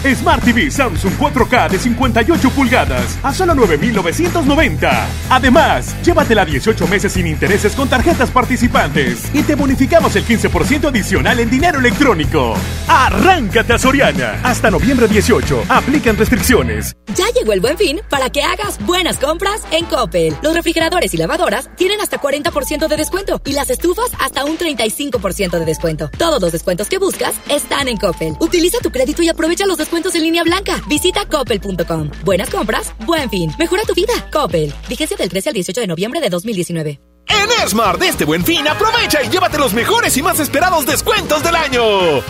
Smart TV Samsung 4K de 58 pulgadas a solo 9,990. Además, llévatela 18 meses sin intereses con tarjetas participantes y te bonificamos el 15% adicional en dinero electrónico. Arráncate a Soriana. Hasta noviembre 18. Aplican restricciones. Ya llegó el buen fin para que hagas buenas compras en Coppel. Los refrigeradores y lavadoras tienen hasta 40% de descuento y las estufas hasta un 35% de descuento. Todos los descuentos que buscas están en Coppel. Utiliza tu crédito y aprovecha los descuentos en línea blanca. Visita coppel.com. Buenas compras, buen fin. Mejora tu vida. Coppel. Vigencia del 13 al 18 de noviembre de 2019. En Smart de este buen fin, aprovecha y llévate los mejores y más esperados descuentos del año.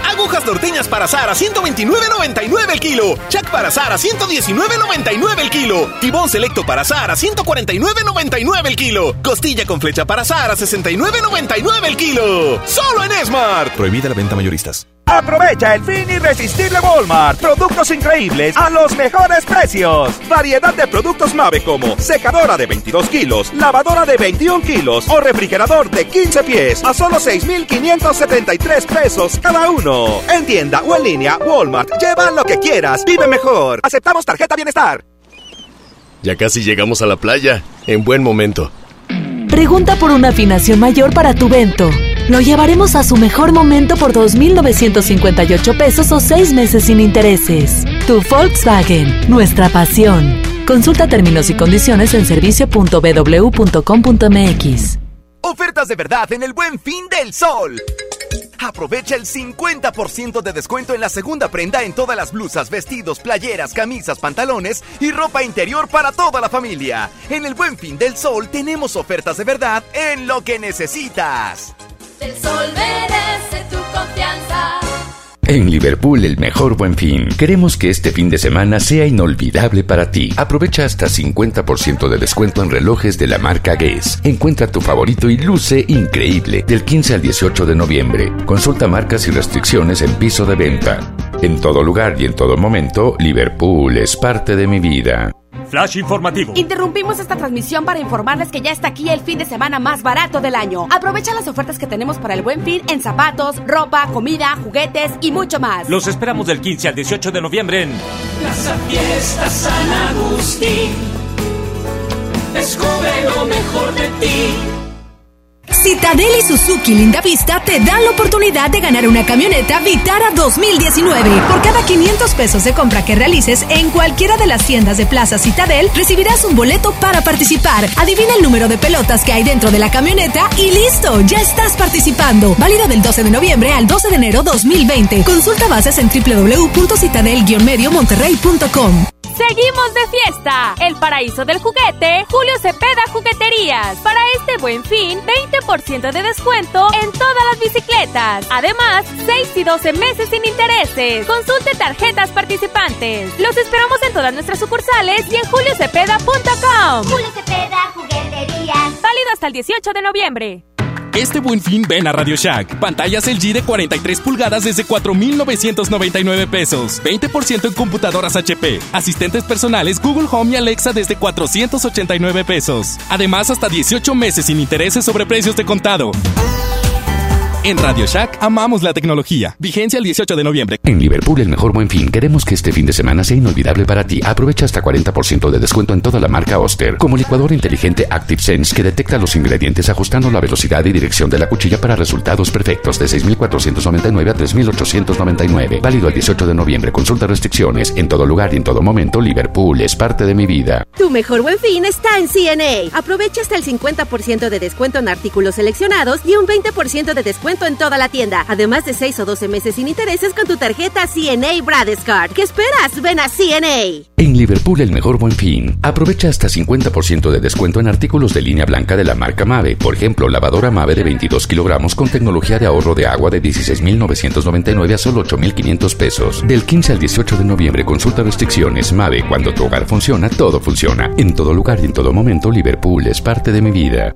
Agujas norteñas para Sara, 129.99 el kilo. Chac para Sara, 119.99 el kilo. Tibón selecto para Sara, 149.99 el kilo. Costilla con flecha para Sara, 69.99 el kilo. Solo en Smart. Prohibida la venta mayoristas. Aprovecha el fin irresistible Walmart. Productos increíbles a los mejores precios. Variedad de productos Mave como secadora de 22 kilos, lavadora de 21 kilos o refrigerador de 15 pies a solo 6,573 pesos cada uno. En tienda o en línea, Walmart. Lleva lo que quieras. Vive mejor. Aceptamos tarjeta bienestar. Ya casi llegamos a la playa. En buen momento. Pregunta por una afinación mayor para tu vento. Lo llevaremos a su mejor momento por 2.958 pesos o 6 meses sin intereses. Tu Volkswagen, nuestra pasión. Consulta términos y condiciones en servicio.bw.com.mx. Ofertas de verdad en el buen fin del sol. Aprovecha el 50% de descuento en la segunda prenda en todas las blusas, vestidos, playeras, camisas, pantalones y ropa interior para toda la familia. En el buen fin del sol tenemos ofertas de verdad en lo que necesitas. El sol merece tu confianza. En Liverpool el mejor buen fin. Queremos que este fin de semana sea inolvidable para ti. Aprovecha hasta 50% de descuento en relojes de la marca Guess. Encuentra tu favorito y luce increíble del 15 al 18 de noviembre. Consulta marcas y restricciones en piso de venta. En todo lugar y en todo momento, Liverpool es parte de mi vida. Flash informativo. Interrumpimos esta transmisión para informarles que ya está aquí el fin de semana más barato del año. Aprovecha las ofertas que tenemos para el buen fin en zapatos, ropa, comida, juguetes y mucho más. Los esperamos del 15 al 18 de noviembre en Plaza Fiesta San Agustín. Descubre lo mejor de ti. Citadel y Suzuki Linda Vista te dan la oportunidad de ganar una camioneta Vitara 2019. Por cada 500 pesos de compra que realices en cualquiera de las tiendas de Plaza Citadel, recibirás un boleto para participar. Adivina el número de pelotas que hay dentro de la camioneta y listo, ya estás participando. Válido del 12 de noviembre al 12 de enero 2020. Consulta bases en www.citadel-mediomonterrey.com. Seguimos de fiesta. El paraíso del juguete, Julio Cepeda Jugueterías. Para este buen fin, 20% de descuento en todas las bicicletas. Además, 6 y 12 meses sin intereses. Consulte tarjetas participantes. Los esperamos en todas nuestras sucursales y en juliocepeda.com. Julio Cepeda Jugueterías. Válido hasta el 18 de noviembre. Este buen fin ven a Radio Shack. Pantallas LG de 43 pulgadas desde 4,999 pesos. 20% en computadoras HP. Asistentes personales Google Home y Alexa desde 489 pesos. Además, hasta 18 meses sin intereses sobre precios de contado. En Radio Shack amamos la tecnología. Vigencia el 18 de noviembre. En Liverpool el mejor buen fin. Queremos que este fin de semana sea inolvidable para ti. Aprovecha hasta 40% de descuento en toda la marca Oster. Como licuador inteligente Active Sense que detecta los ingredientes ajustando la velocidad y dirección de la cuchilla para resultados perfectos de 6.499 a 3.899. Válido el 18 de noviembre. Consulta restricciones. En todo lugar y en todo momento, Liverpool es parte de mi vida. Tu mejor buen fin está en CNA. Aprovecha hasta el 50% de descuento en artículos seleccionados y un 20% de descuento en toda la tienda. Además de 6 o 12 meses sin intereses con tu tarjeta CNA Bradescard. ¿Qué esperas? Ven a CNA. En Liverpool el mejor buen fin. Aprovecha hasta 50% de descuento en artículos de línea blanca de la marca Mave. Por ejemplo, lavadora Mave de 22 kilogramos con tecnología de ahorro de agua de 16.999 a solo 8.500 pesos. Del 15 al 18 de noviembre consulta restricciones. Mave, cuando tu hogar funciona, todo funciona. En todo lugar y en todo momento, Liverpool es parte de mi vida.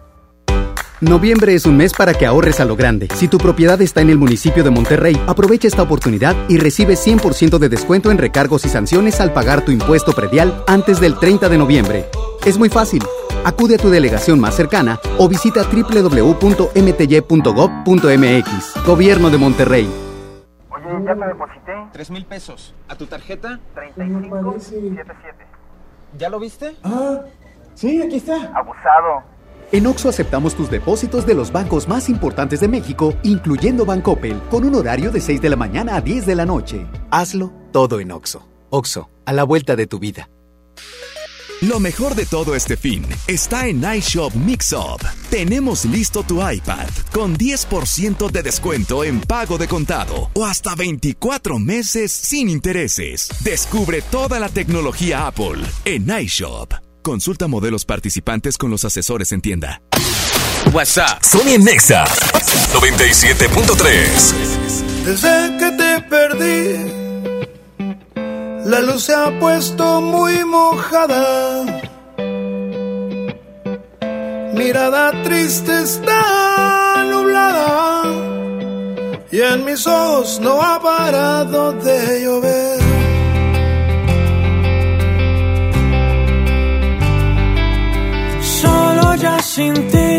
Noviembre es un mes para que ahorres a lo grande. Si tu propiedad está en el municipio de Monterrey, aprovecha esta oportunidad y recibe 100% de descuento en recargos y sanciones al pagar tu impuesto predial antes del 30 de noviembre. Es muy fácil. Acude a tu delegación más cercana o visita www.mty.gov.mx. Gobierno de Monterrey. Oye, ya te deposité. Tres mil pesos. ¿A tu tarjeta? 3577. ¿Ya lo viste? Ah, sí, aquí está. Abusado. En Oxo aceptamos tus depósitos de los bancos más importantes de México, incluyendo Bancoppel, con un horario de 6 de la mañana a 10 de la noche. Hazlo todo en Oxo. Oxo, a la vuelta de tu vida. Lo mejor de todo este fin está en iShop Mixup. Tenemos listo tu iPad con 10% de descuento en pago de contado o hasta 24 meses sin intereses. Descubre toda la tecnología Apple en iShop. Consulta modelos participantes con los asesores en tienda. WhatsApp. Sony en Nexa 97.3. Desde que te perdí, la luz se ha puesto muy mojada. Mirada triste está nublada y en mis ojos no ha parado de llover. Sin ti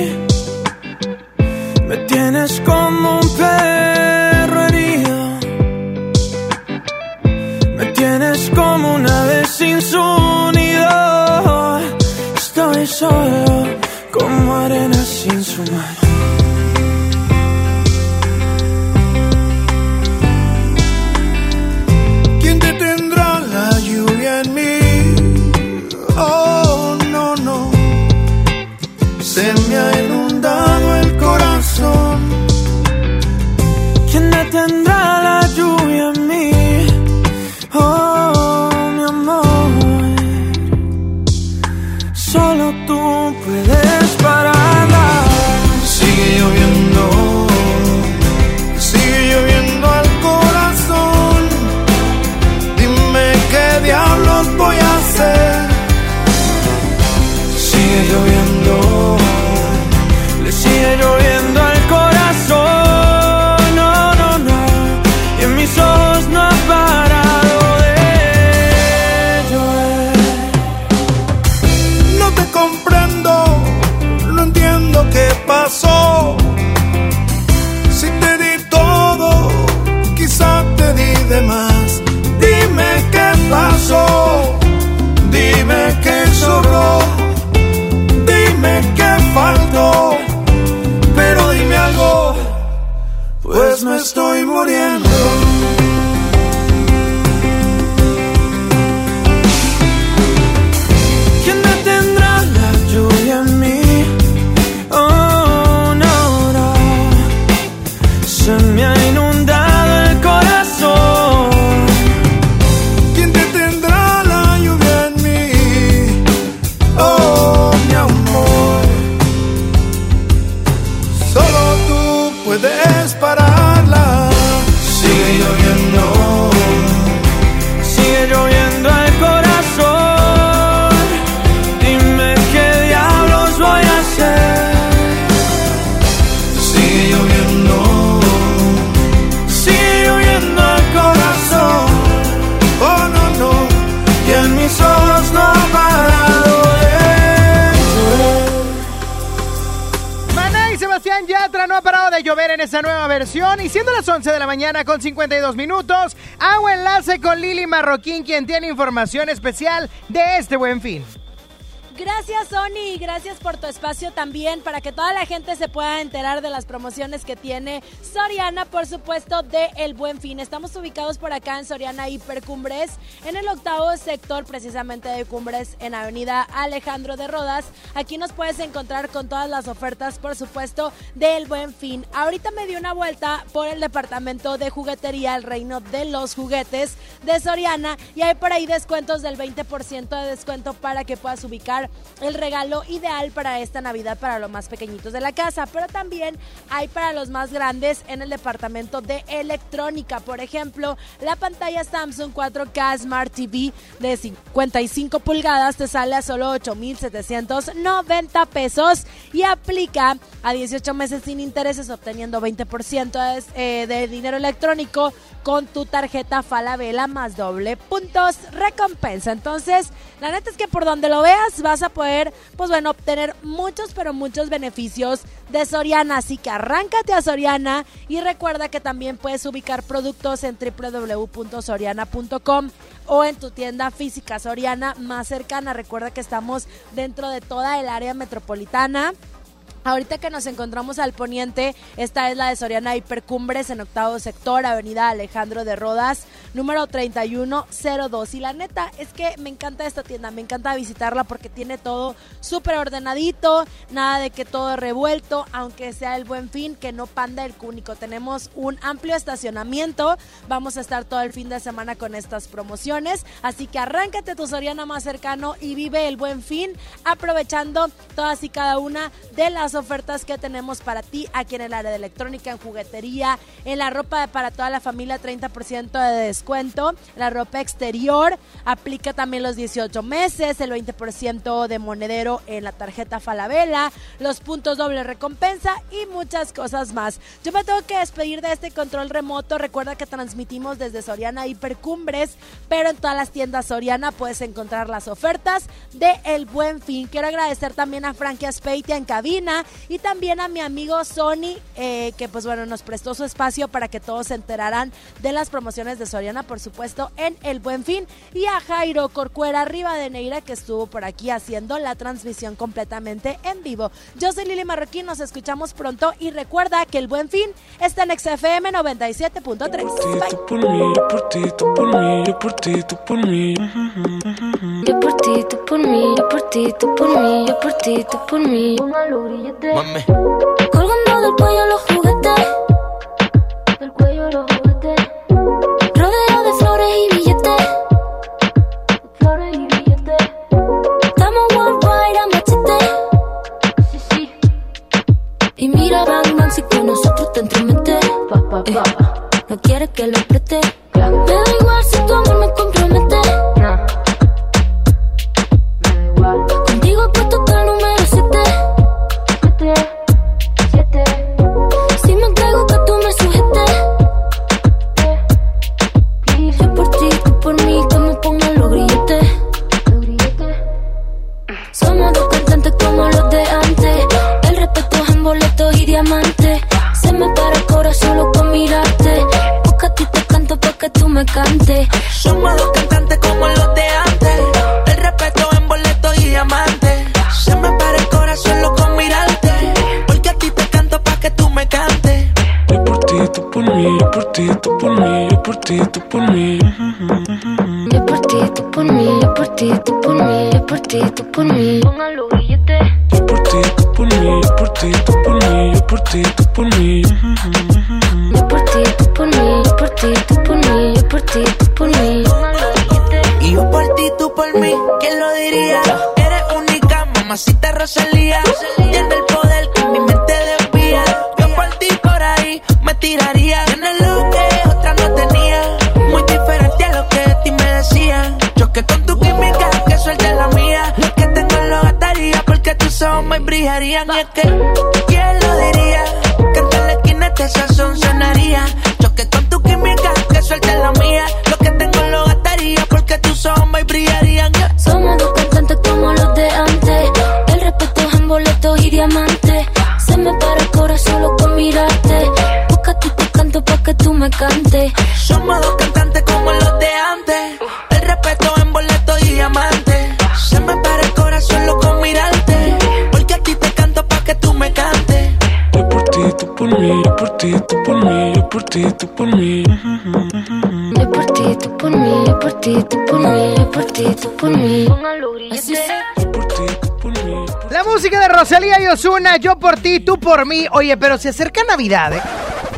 me tienes como un perro herido. Me tienes como una vez sin su nido. Estoy solo como arena sin su mano. Se 52 minutos, hago enlace con Lili Marroquín, quien tiene información especial de este buen fin. Gracias, Sony, gracias por tu espacio también para que toda la gente se pueda enterar de las promociones que tiene Soriana, por supuesto, de El Buen Fin. Estamos ubicados por acá en Soriana Hipercumbres, en el octavo sector precisamente de Cumbres, en Avenida Alejandro de Rodas. Aquí nos puedes encontrar con todas las ofertas, por supuesto, del Buen Fin. Ahorita me di una vuelta por el departamento de juguetería, el reino de los juguetes de Soriana, y hay por ahí descuentos del 20% de descuento para que puedas ubicar el regalo ideal para esta Navidad para los más pequeñitos de la casa, pero también hay para los más grandes en el departamento de electrónica. Por ejemplo, la pantalla Samsung 4K Smart TV de 55 pulgadas te sale a solo 8,790 pesos y aplica a 18 meses sin intereses, obteniendo 20% de, eh, de dinero electrónico con tu tarjeta Falabella más doble puntos recompensa. Entonces, la neta es que por donde lo veas vas a poder, pues bueno, obtener muchos, pero muchos beneficios de Soriana. Así que arráncate a Soriana y recuerda que también puedes ubicar productos en www.soriana.com o en tu tienda física Soriana más cercana. Recuerda que estamos dentro de toda el área metropolitana. Ahorita que nos encontramos al poniente, esta es la de Soriana Hipercumbres en octavo sector, Avenida Alejandro de Rodas, número 3102. Y la neta es que me encanta esta tienda, me encanta visitarla porque tiene todo súper ordenadito, nada de que todo revuelto, aunque sea el buen fin, que no panda el cúnico. Tenemos un amplio estacionamiento, vamos a estar todo el fin de semana con estas promociones, así que arráncate tu Soriana más cercano y vive el buen fin, aprovechando todas y cada una de las ofertas que tenemos para ti aquí en el área de electrónica, en juguetería, en la ropa para toda la familia, 30% de descuento. La ropa exterior aplica también los 18 meses, el 20% de monedero en la tarjeta Falabella, los puntos doble recompensa y muchas cosas más. Yo me tengo que despedir de este control remoto. Recuerda que transmitimos desde Soriana Hipercumbres, pero en todas las tiendas Soriana puedes encontrar las ofertas de El Buen Fin. Quiero agradecer también a Frankie Aspeitia en cabina y también a mi amigo Sony, eh, que pues bueno, nos prestó su espacio para que todos se enteraran de las promociones de Soriana, por supuesto, en El Buen Fin. Y a Jairo Corcuera Rivadeneira, que estuvo por aquí haciendo la transmisión completamente en vivo. Yo soy Lili Marroquín, nos escuchamos pronto y recuerda que El Buen Fin está en XFM 97.3. por mí, yo por ti, tú por mí, yo por ti, tú por mí. Yo por ti, tú por mí, yo Mame. Colgando del cuello los juguetes. Del cuello los juguetes. Rodeo de flores y billetes. Flores y billetes. Estamos worldwide a machete. Sí, sí. Y mira, Bang, si con nosotros te entremetes. Eh, no quieres que lo preste. Me da igual si tu amor me compromete. Rosalía y Osuna, yo por ti, tú por mí. Oye, pero se acerca Navidad, ¿eh?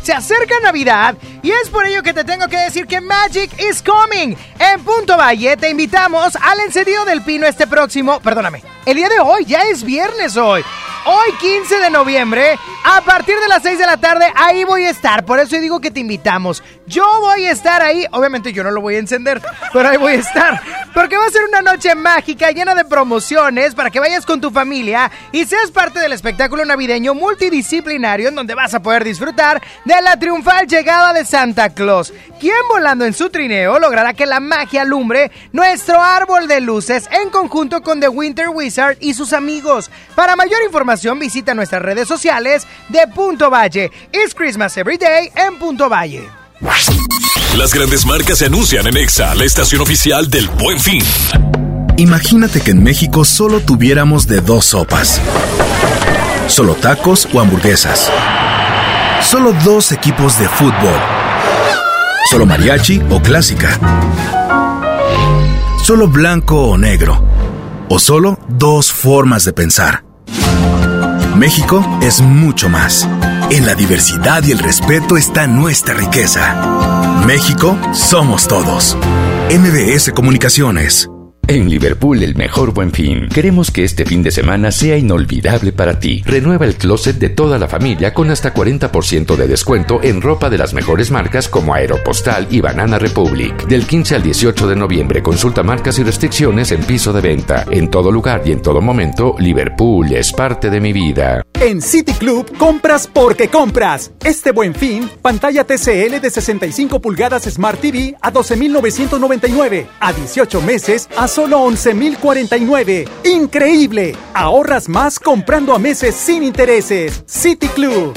Se acerca Navidad y es por ello que te tengo que decir que Magic is coming. En Punto Valle te invitamos al encendido del pino este próximo, perdóname, el día de hoy, ya es viernes hoy. Hoy 15 de noviembre, a partir de las 6 de la tarde, ahí voy a estar. Por eso digo que te invitamos. Yo voy a estar ahí. Obviamente yo no lo voy a encender, pero ahí voy a estar. Porque va a ser una noche mágica llena de promociones para que vayas con tu familia y seas parte del espectáculo navideño multidisciplinario en donde vas a poder disfrutar de la triunfal llegada de Santa Claus. Quien volando en su trineo logrará que la magia alumbre nuestro árbol de luces en conjunto con The Winter Wizard y sus amigos. Para mayor información visita nuestras redes sociales de Punto Valle. It's Christmas Every Day en Punto Valle. Las grandes marcas se anuncian en EXA, la estación oficial del Buen Fin. Imagínate que en México solo tuviéramos de dos sopas. Solo tacos o hamburguesas. Solo dos equipos de fútbol. Solo mariachi o clásica. Solo blanco o negro. O solo dos formas de pensar. México es mucho más. En la diversidad y el respeto está nuestra riqueza. México somos todos. MBS Comunicaciones. En Liverpool, el mejor buen fin. Queremos que este fin de semana sea inolvidable para ti. Renueva el closet de toda la familia con hasta 40% de descuento en ropa de las mejores marcas como Aeropostal y Banana Republic. Del 15 al 18 de noviembre, consulta marcas y restricciones en piso de venta. En todo lugar y en todo momento, Liverpool es parte de mi vida. En City Club compras porque compras. Este buen fin, pantalla TCL de 65 pulgadas Smart TV a 12.999. A 18 meses a solo 11.049. ¡Increíble! Ahorras más comprando a meses sin intereses. City Club.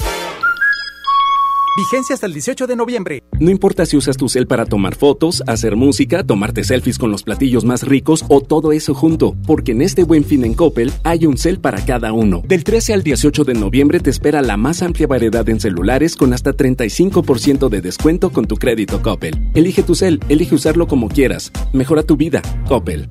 Vigencia hasta el 18 de noviembre. No importa si usas tu cel para tomar fotos, hacer música, tomarte selfies con los platillos más ricos o todo eso junto, porque en este buen fin en Coppel hay un cel para cada uno. Del 13 al 18 de noviembre te espera la más amplia variedad en celulares con hasta 35% de descuento con tu crédito Coppel. Elige tu cel, elige usarlo como quieras. Mejora tu vida. Coppel.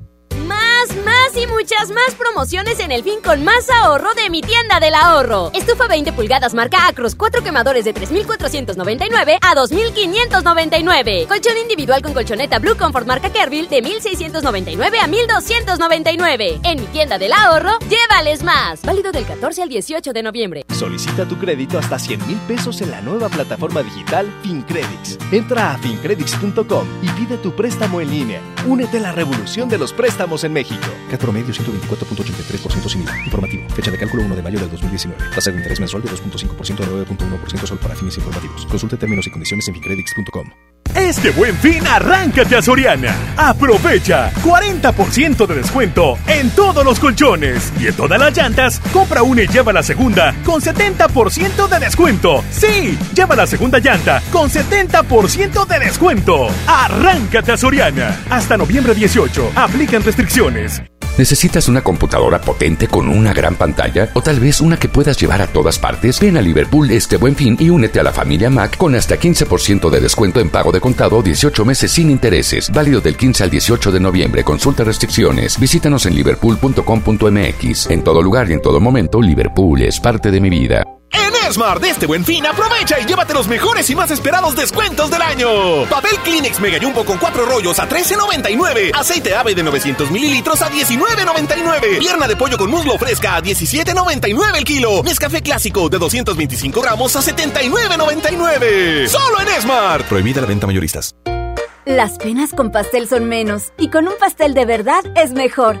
Muchas más promociones en el fin con más ahorro de mi tienda del ahorro. Estufa 20 pulgadas marca Acros, 4 quemadores de 3.499 a 2.599. Colchón individual con colchoneta Blue Comfort marca Kerville de 1.699 a 1.299. En mi tienda del ahorro, llévales más. Válido del 14 al 18 de noviembre. Solicita tu crédito hasta 100 mil pesos en la nueva plataforma digital FinCredits. Entra a fincredits.com y pide tu préstamo en línea. Únete a la revolución de los préstamos en México. CAT promedio 124.83% sin IVA. Informativo. Fecha de cálculo 1 de mayo del 2019. Tasa de interés mensual de 2.5% a 9.1% solo para fines informativos. Consulte términos y condiciones en fincredits.com. Este buen fin, arráncate a Soriana. Aprovecha 40% de descuento en todos los colchones y en todas las llantas. Compra una y lleva la segunda con 70% de descuento. Sí, lleva la segunda llanta con 70% de descuento. Arráncate a Soriana. Hasta noviembre 18. Aplican restricciones. ¿Necesitas una computadora potente con una gran pantalla? ¿O tal vez una que puedas llevar a todas partes? Ven a Liverpool este buen fin y únete a la familia Mac con hasta 15% de descuento en pago de contado 18 meses sin intereses. Válido del 15 al 18 de noviembre. Consulta restricciones. Visítanos en liverpool.com.mx. En todo lugar y en todo momento, Liverpool es parte de mi vida. En Smart de este buen fin, aprovecha y llévate los mejores y más esperados descuentos del año. Papel Kleenex Mega Jumbo con cuatro rollos a $13.99. Aceite ave de 900 mililitros a $19.99. Pierna de pollo con muslo fresca a $17.99 el kilo. Nescafé clásico de 225 gramos a $79.99. Solo en Smart. Prohibida la venta mayoristas. Las penas con pastel son menos y con un pastel de verdad es mejor.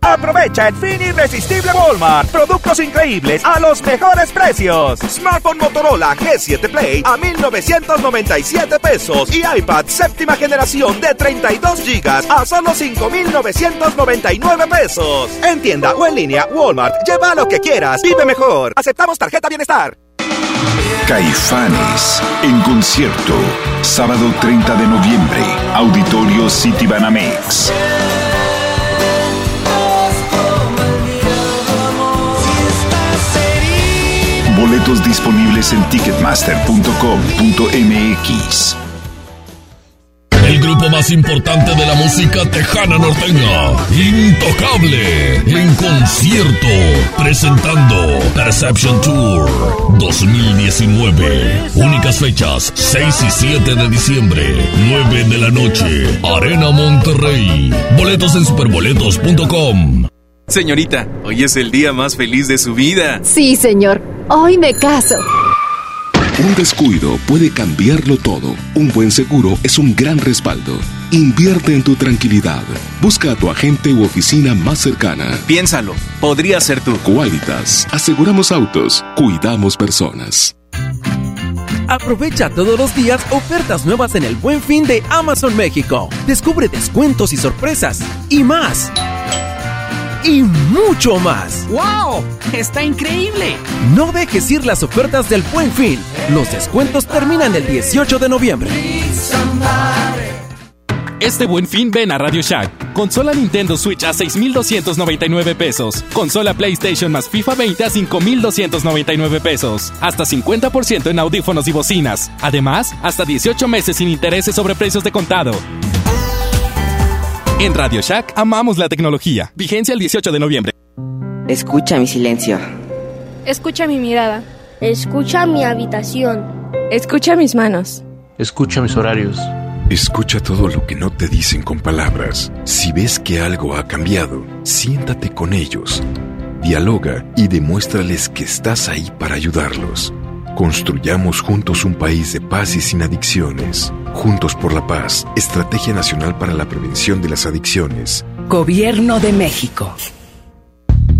Aprovecha el fin irresistible Walmart. Productos increíbles a los mejores precios. Smartphone Motorola G7 Play a 1997 pesos y iPad séptima generación de 32 gigas a solo 5999 pesos. En tienda o en línea Walmart. Lleva lo que quieras. Vive mejor. Aceptamos tarjeta bienestar. Caifanes en concierto. Sábado 30 de noviembre. Auditorio City Banamex. Boletos disponibles en ticketmaster.com.mx. El grupo más importante de la música tejana norteña, Intocable, en concierto, presentando Perception Tour 2019. Únicas fechas, 6 y 7 de diciembre, 9 de la noche, Arena Monterrey. Boletos en superboletos.com. Señorita, hoy es el día más feliz de su vida. Sí, señor. Hoy me caso. Un descuido puede cambiarlo todo. Un buen seguro es un gran respaldo. Invierte en tu tranquilidad. Busca a tu agente u oficina más cercana. Piénsalo, podría ser tú. Qualitas. Aseguramos autos. Cuidamos personas. Aprovecha todos los días ofertas nuevas en el Buen Fin de Amazon México. Descubre descuentos y sorpresas. Y más y mucho más. ¡Wow! ¡Está increíble! No dejes ir las ofertas del Buen Fin. Los descuentos terminan el 18 de noviembre. Este buen fin ven a Radio Shack. Consola Nintendo Switch a 6,299 pesos. Consola PlayStation más FIFA 20 a 5,299 pesos. Hasta 50% en audífonos y bocinas. Además, hasta 18 meses sin intereses sobre precios de contado. En Radio Shack amamos la tecnología. Vigencia el 18 de noviembre. Escucha mi silencio. Escucha mi mirada. Escucha mi habitación. Escucha mis manos. Escucha mis horarios. Escucha todo lo que no te dicen con palabras. Si ves que algo ha cambiado, siéntate con ellos. Dialoga y demuéstrales que estás ahí para ayudarlos. Construyamos juntos un país de paz y sin adicciones. Juntos por la paz, Estrategia Nacional para la Prevención de las Adicciones. Gobierno de México.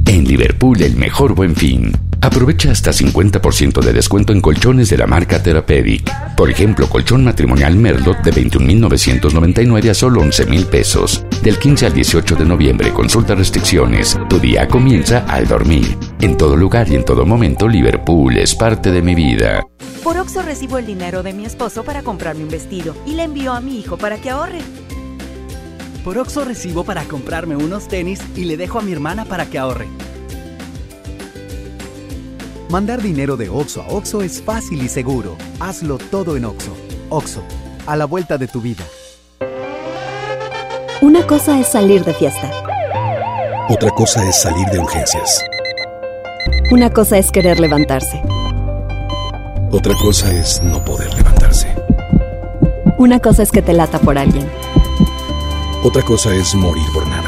En Liverpool, el mejor buen fin. Aprovecha hasta 50% de descuento en colchones de la marca Therapeutic. Por ejemplo, colchón matrimonial Merlot de 21,999 a solo 11,000 pesos. Del 15 al 18 de noviembre, consulta restricciones. Tu día comienza al dormir. En todo lugar y en todo momento, Liverpool es parte de mi vida. Por Oxo recibo el dinero de mi esposo para comprarme un vestido y le envío a mi hijo para que ahorre. Por Oxo recibo para comprarme unos tenis y le dejo a mi hermana para que ahorre. Mandar dinero de Oxo a Oxo es fácil y seguro. Hazlo todo en Oxo. Oxo, a la vuelta de tu vida. Una cosa es salir de fiesta. Otra cosa es salir de urgencias. Una cosa es querer levantarse. Otra cosa es no poder levantarse. Una cosa es que te lata por alguien. Otra cosa es morir por nada.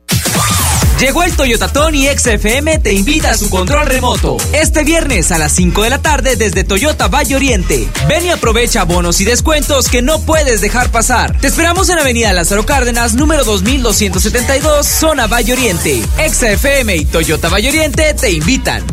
Llegó el Toyota Tony XFM te invita a su control remoto. Este viernes a las 5 de la tarde desde Toyota Valle Oriente. Ven y aprovecha bonos y descuentos que no puedes dejar pasar. Te esperamos en Avenida Lázaro Cárdenas, número 2272, zona Valle Oriente. XFM y Toyota Valle Oriente te invitan.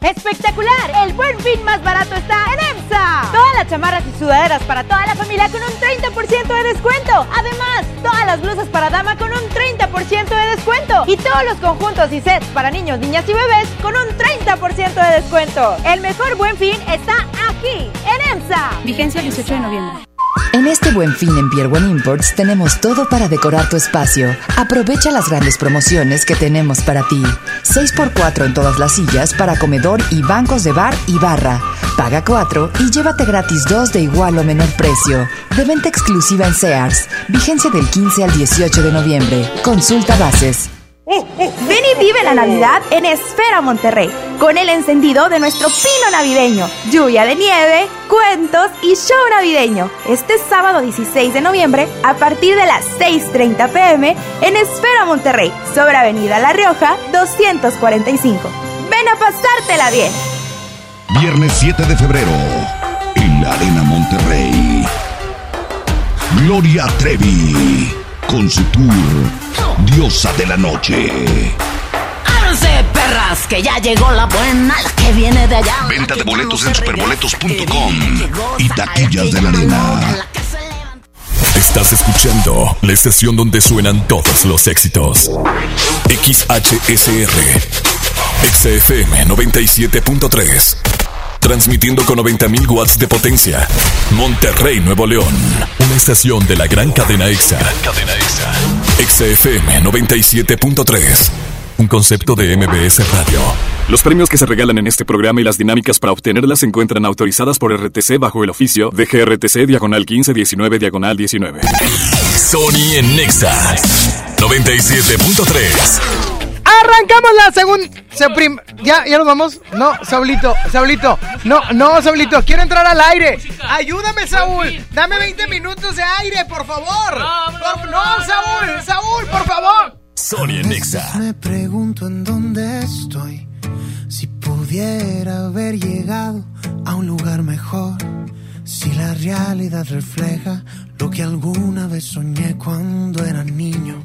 ¡Espectacular! El buen fin más barato está en Todas las chamarras y sudaderas para toda la familia con un 30% de descuento. Además, todas las blusas para dama con un 30% de descuento. Y todos los conjuntos y sets para niños, niñas y bebés con un 30% de descuento. El mejor buen fin está aquí, en EMSA. Vigencia el 18 de noviembre. En este buen fin en Pier One Imports tenemos todo para decorar tu espacio. Aprovecha las grandes promociones que tenemos para ti. 6x4 en todas las sillas para comedor y bancos de bar y barra. Paga 4 y llévate gratis 2 de igual o menor precio. De venta exclusiva en Sears. Vigencia del 15 al 18 de noviembre. Consulta bases. Ven y vive la Navidad en Esfera Monterrey, con el encendido de nuestro pino navideño, lluvia de nieve, cuentos y show navideño. Este sábado 16 de noviembre, a partir de las 6.30 pm, en Esfera Monterrey, sobre Avenida La Rioja, 245. Ven a pasártela bien. Viernes 7 de febrero, en la Arena Monterrey. Gloria Trevi, con su tour Diosa de la Noche. Ábranse, perras, que ya llegó la buena, la que viene de allá. Venta de boletos en superboletos.com y taquillas de la arena. Estás escuchando la estación donde suenan todos los éxitos. XHSR. XFM 97.3. Transmitiendo con 90.000 watts de potencia. Monterrey, Nuevo León. Una estación de la gran cadena EXA. cadena EXA. XFM 97.3. Un concepto de MBS Radio. Los premios que se regalan en este programa y las dinámicas para obtenerlas se encuentran autorizadas por RTC bajo el oficio de GRTC Diagonal 1519 Diagonal 19. Sony en Nexa 97.3. Arrancamos la segunda. ¿Ya, ¿Ya nos vamos? No, Saulito, Saulito. No, no, Saulito, quiero entrar al aire. Ayúdame, Saúl. Dame 20 minutos de aire, por favor. no, Saúl, Saúl, por favor. Sony en Nexa. Me pregunto en dónde estoy. Si pudiera haber llegado a un lugar mejor. Si la realidad refleja lo que alguna vez soñé cuando era niño.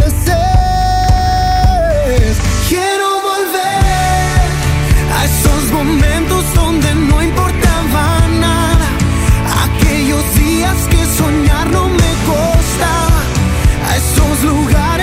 Lugares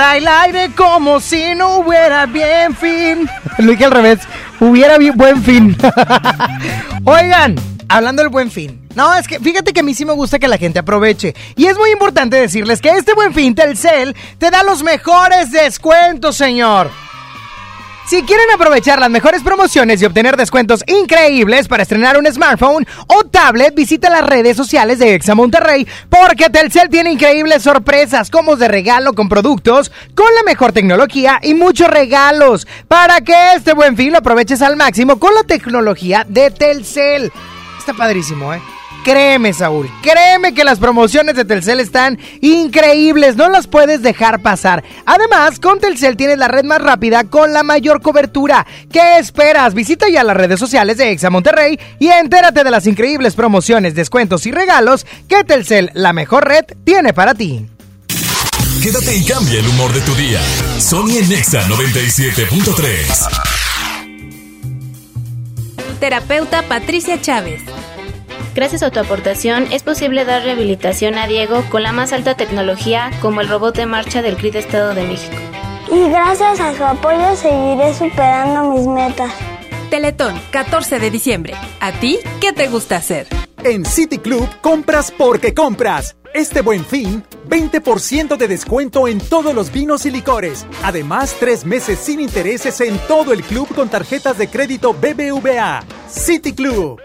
a entrar al aire como si no hubiera bien fin. Lo dije al revés. Hubiera buen fin. Oigan, hablando del buen fin. No, es que fíjate que a mí sí me gusta que la gente aproveche. Y es muy importante decirles que este buen fin Telcel te da los mejores descuentos, señor. Si quieren aprovechar las mejores promociones y obtener descuentos increíbles para estrenar un smartphone o tablet, visita las redes sociales de Exa Monterrey porque Telcel tiene increíbles sorpresas, como de regalo con productos, con la mejor tecnología y muchos regalos para que este buen fin lo aproveches al máximo con la tecnología de Telcel. Está padrísimo, ¿eh? Créeme, Saúl, créeme que las promociones de Telcel están increíbles, no las puedes dejar pasar. Además, con Telcel tienes la red más rápida con la mayor cobertura. ¿Qué esperas? Visita ya las redes sociales de Exa Monterrey y entérate de las increíbles promociones, descuentos y regalos que Telcel, la mejor red, tiene para ti. Quédate y cambia el humor de tu día. Sony en Exa 97.3. Terapeuta Patricia Chávez. Gracias a tu aportación es posible dar rehabilitación a Diego con la más alta tecnología como el robot de marcha del CRID Estado de México. Y gracias a su apoyo seguiré superando mis metas. Teletón, 14 de diciembre. ¿A ti qué te gusta hacer? En City Club compras porque compras. Este buen fin, 20% de descuento en todos los vinos y licores. Además, tres meses sin intereses en todo el club con tarjetas de crédito BBVA. City Club.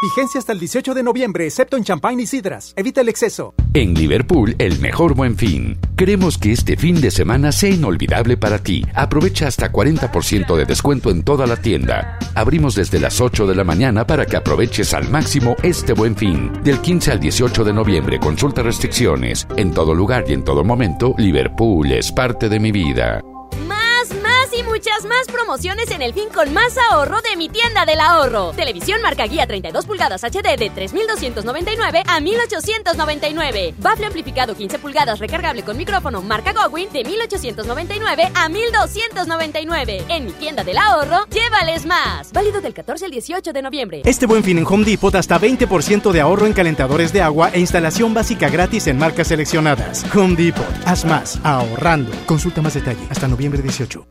Vigencia hasta el 18 de noviembre, excepto en champán y sidras. Evita el exceso. En Liverpool, el mejor buen fin. Queremos que este fin de semana sea inolvidable para ti. Aprovecha hasta 40% de descuento en toda la tienda. Abrimos desde las 8 de la mañana para que aproveches al máximo este buen fin. Del 15 al 18 de noviembre, consulta restricciones. En todo lugar y en todo momento, Liverpool es parte de mi vida y muchas más promociones en el fin con más ahorro de mi tienda del ahorro. Televisión marca guía 32 pulgadas HD de 3.299 a 1.899. Bafle amplificado 15 pulgadas recargable con micrófono marca Gowin de 1.899 a 1.299. En mi tienda del ahorro, llévales más. Válido del 14 al 18 de noviembre. Este buen fin en Home Depot hasta 20% de ahorro en calentadores de agua e instalación básica gratis en marcas seleccionadas. Home Depot, haz más, ahorrando. Consulta más detalle hasta noviembre 18.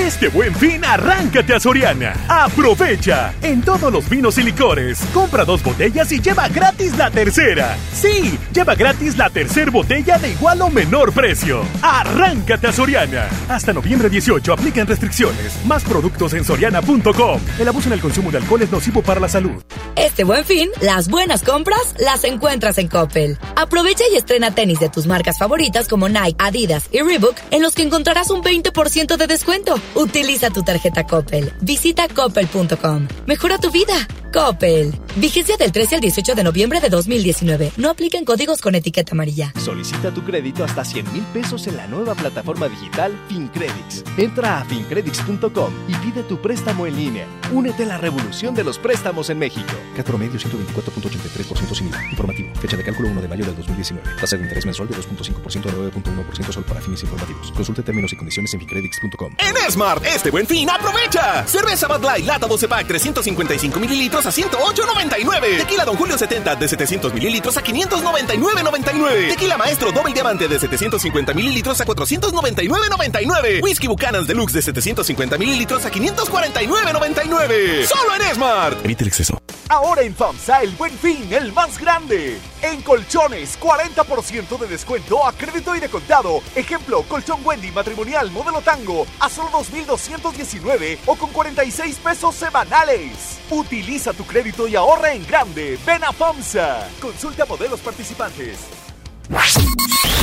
Este buen fin, arráncate a Soriana. Aprovecha. En todos los vinos y licores, compra dos botellas y lleva gratis la tercera. Sí, lleva gratis la tercera botella de igual o menor precio. Arráncate a Soriana. Hasta noviembre 18 aplican restricciones. Más productos en soriana.com. El abuso en el consumo de alcohol es nocivo para la salud. Este buen fin, las buenas compras las encuentras en Coppel. Aprovecha y estrena tenis de tus marcas favoritas como Nike, Adidas y Reebok, en los que encontrarás un 20% de descuento. Utiliza tu tarjeta Coppel. Visita coppel.com. Mejora tu vida. Coppel. Vigencia del 13 al 18 de noviembre de 2019. No apliquen códigos con etiqueta amarilla. Solicita tu crédito hasta 100 mil pesos en la nueva plataforma digital FinCredits. Entra a fincredits.com y pide tu préstamo en línea. Únete a la revolución de los préstamos en México. Cat promedio 124.83% sin IVA. Informativo. Fecha de cálculo 1 de mayo del 2019. Tasa de interés mensual de 2.5% a 9.1% solo para fines informativos. Consulte términos y condiciones en fincredits.com. En Smart, este buen fin, aprovecha. Cerveza Bud Light, lata 12 pack, 355 mililitros a 108.99. Tequila Don Julio 70 de 700 mililitros a 599.99. Tequila Maestro Doble Diamante de 750 mililitros a 499.99. Whisky Buchanan Deluxe de 750 mililitros a 549.99. Solo en Smart. Evite el exceso. Ahora en FAMSA el buen fin, el más grande. En colchones, 40% de descuento a crédito y de contado. Ejemplo, colchón Wendy matrimonial modelo tango a solo 2.219 o con 46 pesos semanales. Utiliza tu crédito y ahorra en grande. Ven a FAMSA. Consulta modelos participantes.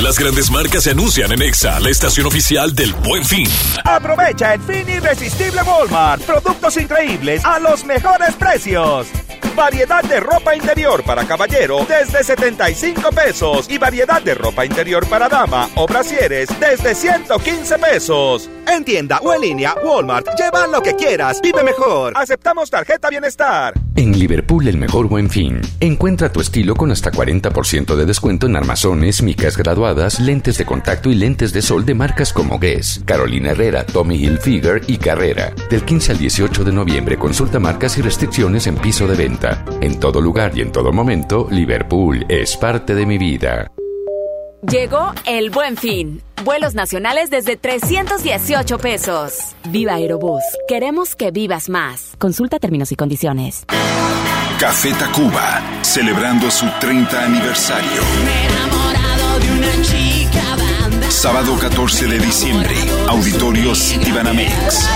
Las grandes marcas se anuncian en EXA, la estación oficial del Buen Fin. Aprovecha el fin irresistible Walmart. Productos increíbles a los mejores precios. Variedad de ropa interior para caballero desde 75 pesos y variedad de ropa interior para dama o brasieres desde 115 pesos. En tienda o en línea, Walmart. Lleva lo que quieras. Vive mejor. Aceptamos tarjeta bienestar. En Liverpool, el mejor buen fin. Encuentra tu estilo con hasta 40% de descuento en armazones, micas graduadas, lentes de contacto y lentes de sol de marcas como Guess, Carolina Herrera, Tommy Hilfiger y Carrera. Del 15 al 18 de noviembre, consulta marcas y restricciones en piso de venta. En todo lugar y en todo momento, Liverpool es parte de mi vida. Llegó el buen fin. Vuelos nacionales desde 318 pesos. Viva Aerobús. Queremos que vivas más. Consulta términos y condiciones. Café Tacuba, celebrando su 30 aniversario. Sábado 14 de diciembre, Auditorio Citibanamex.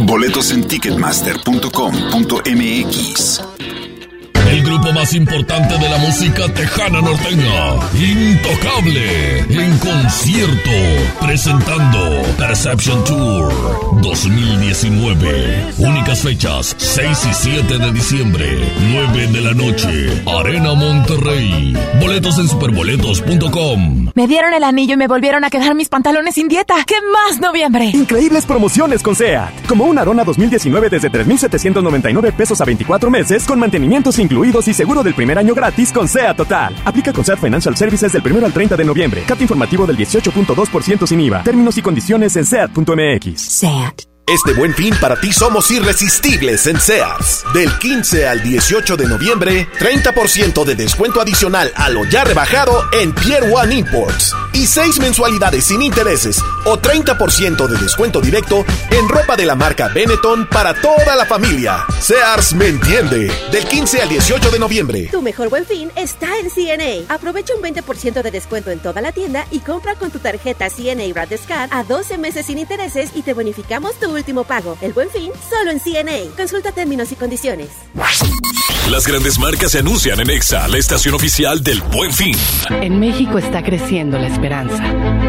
Boletos en ticketmaster.com.mx. El grupo más importante de la música tejana norteña, Intocable, en concierto, presentando Perception Tour 2019. Únicas fechas, 6 y 7 de diciembre, 9 de la noche, Arena Monterrey. Boletos en superboletos.com. Me dieron el anillo y me volvieron a quedar mis pantalones sin dieta. ¿Qué más noviembre? Increíbles promociones con SEAT. Como una Arona 2019 desde 3,799 pesos a 24 meses, con mantenimientos incluidos y seguro del primer año gratis con SEAT Total. Aplica con SEAT Financial Services del 1 al 30 de noviembre. Cat informativo del 18.2% sin IVA. Términos y condiciones en SEAT.mx. SEAT. Este buen fin para ti somos irresistibles en Sears. Del 15 al 18 de noviembre, 30% de descuento adicional a lo ya rebajado en Pier One Imports. Y 6 mensualidades sin intereses o 30% de descuento directo en ropa de la marca Benetton para toda la familia. Sears me entiende. Del 15 al 18 de noviembre. Tu mejor buen fin está en CNA. Aprovecha un 20% de descuento en toda la tienda y compra con tu tarjeta CNA Card a 12 meses sin intereses y te bonificamos tu último pago. El buen fin solo en CNA. Consulta términos y condiciones. Las grandes marcas se anuncian en EXA, la estación oficial del Buen Fin. En México está creciendo la esperanza,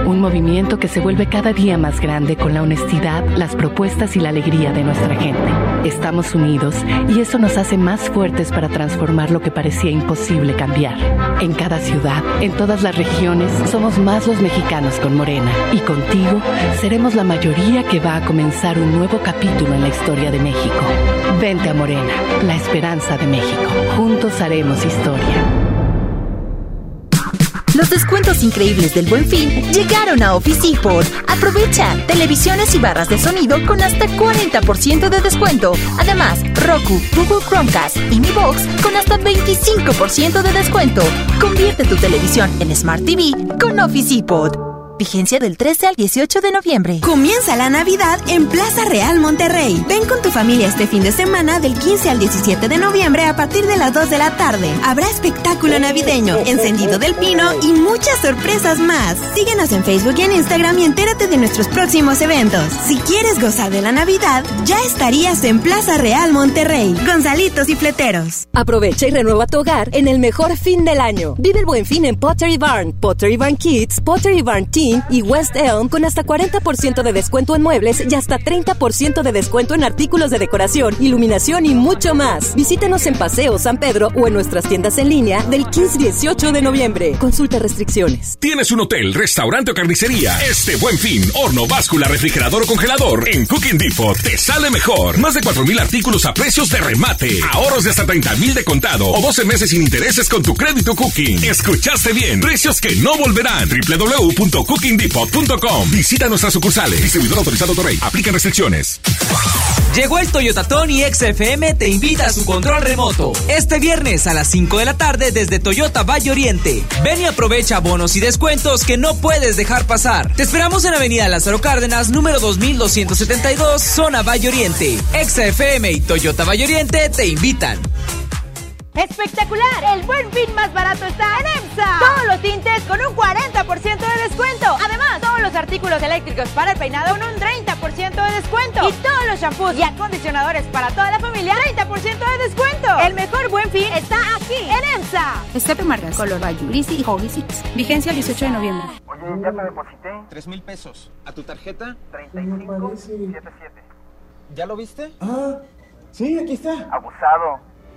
un movimiento que se vuelve cada día más grande con la honestidad, las propuestas y la alegría de nuestra gente. Estamos unidos y eso nos hace más fuertes para transformar lo que parecía imposible cambiar. En cada ciudad, en todas las regiones, somos más los mexicanos con Morena y contigo seremos la mayoría que va a comenzar un nuevo capítulo en la historia de México. Vente a Morena, la esperanza de México. Juntos haremos historia. Los descuentos increíbles del Buen Fin llegaron a Office Depot. Aprovecha televisiones y barras de sonido con hasta 40% de descuento. Además, Roku, Google Chromecast y Mi Box con hasta 25% de descuento. Convierte tu televisión en Smart TV con Office. Vigencia del 13 al 18 de noviembre. Comienza la Navidad en Plaza Real Monterrey. Ven con tu familia este fin de semana del 15 al 17 de noviembre a partir de las 2 de la tarde. Habrá espectáculo navideño, encendido del pino y muchas sorpresas más. Síguenos en Facebook y en Instagram y entérate de nuestros próximos eventos. Si quieres gozar de la Navidad, ya estarías en Plaza Real Monterrey. Gonzalitos y fleteros. Aprovecha y renueva tu hogar en el mejor fin del año. Vive el buen fin en Pottery Barn, Pottery Barn Kids, Pottery Barn Teen y West Elm con hasta 40% de descuento en muebles y hasta 30% de descuento en artículos de decoración, iluminación y mucho más. Visítanos en Paseo San Pedro o en nuestras tiendas en línea del 15-18 de noviembre. Consulta restricciones. ¿Tienes un hotel, restaurante o carnicería? Este buen fin, horno, báscula, refrigerador o congelador en Cooking Depot te sale mejor. Más de 4.000 artículos a precios de remate. Ahorros de hasta 30.000 de contado o 12 meses sin intereses con tu crédito Cooking. Escuchaste bien. Precios que no volverán. www.cooking CookingDepot.com. Visita nuestras sucursales. Distribuidor autorizado Torrey. Aplica restricciones. Llegó el Toyota Tony XFM te invita a su control remoto. Este viernes a las 5 de la tarde desde Toyota Valle Oriente. Ven y aprovecha bonos y descuentos que no puedes dejar pasar. Te esperamos en Avenida Lázaro Cárdenas, número 2272, zona Valle Oriente. XFM y Toyota Valle Oriente te invitan. ¡Espectacular! El buen fin más barato está en EMSA. Todos los tintes con un 40% de descuento. Además, todos los artículos eléctricos para el peinado con un 30% de descuento. Y todos los shampoos y acondicionadores para toda la familia, 30% de descuento. El mejor buen fin está aquí en EMSA. Estepe Margas, Color Bayo, Grisi y Hobby Six. Vigencia el 18 de noviembre. Oye, ya te deposité. 3 mil pesos. ¿A tu tarjeta? 3577. ¿Ya lo viste? Ah, sí, aquí está. Abusado.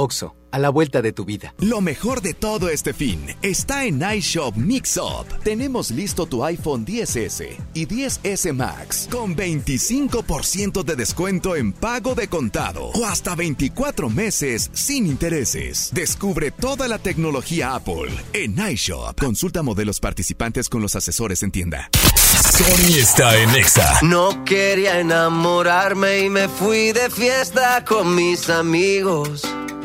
Oxo, a la vuelta de tu vida. Lo mejor de todo este fin está en iShop Mix Up. Tenemos listo tu iPhone 10S y 10S Max con 25% de descuento en pago de contado o hasta 24 meses sin intereses. Descubre toda la tecnología Apple en iShop. Consulta modelos participantes con los asesores en tienda. Sony está en Exa. No quería enamorarme y me fui de fiesta con mis amigos.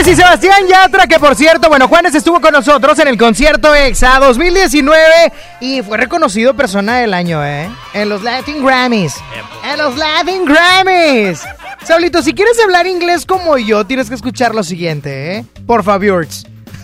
Juanes y Sebastián Yatra, que por cierto, bueno, Juanes estuvo con nosotros en el concierto EXA 2019 y fue reconocido persona del año, ¿eh? En los Latin Grammys. En los Latin Grammys. Saulito, si quieres hablar inglés como yo, tienes que escuchar lo siguiente, ¿eh? Por favor.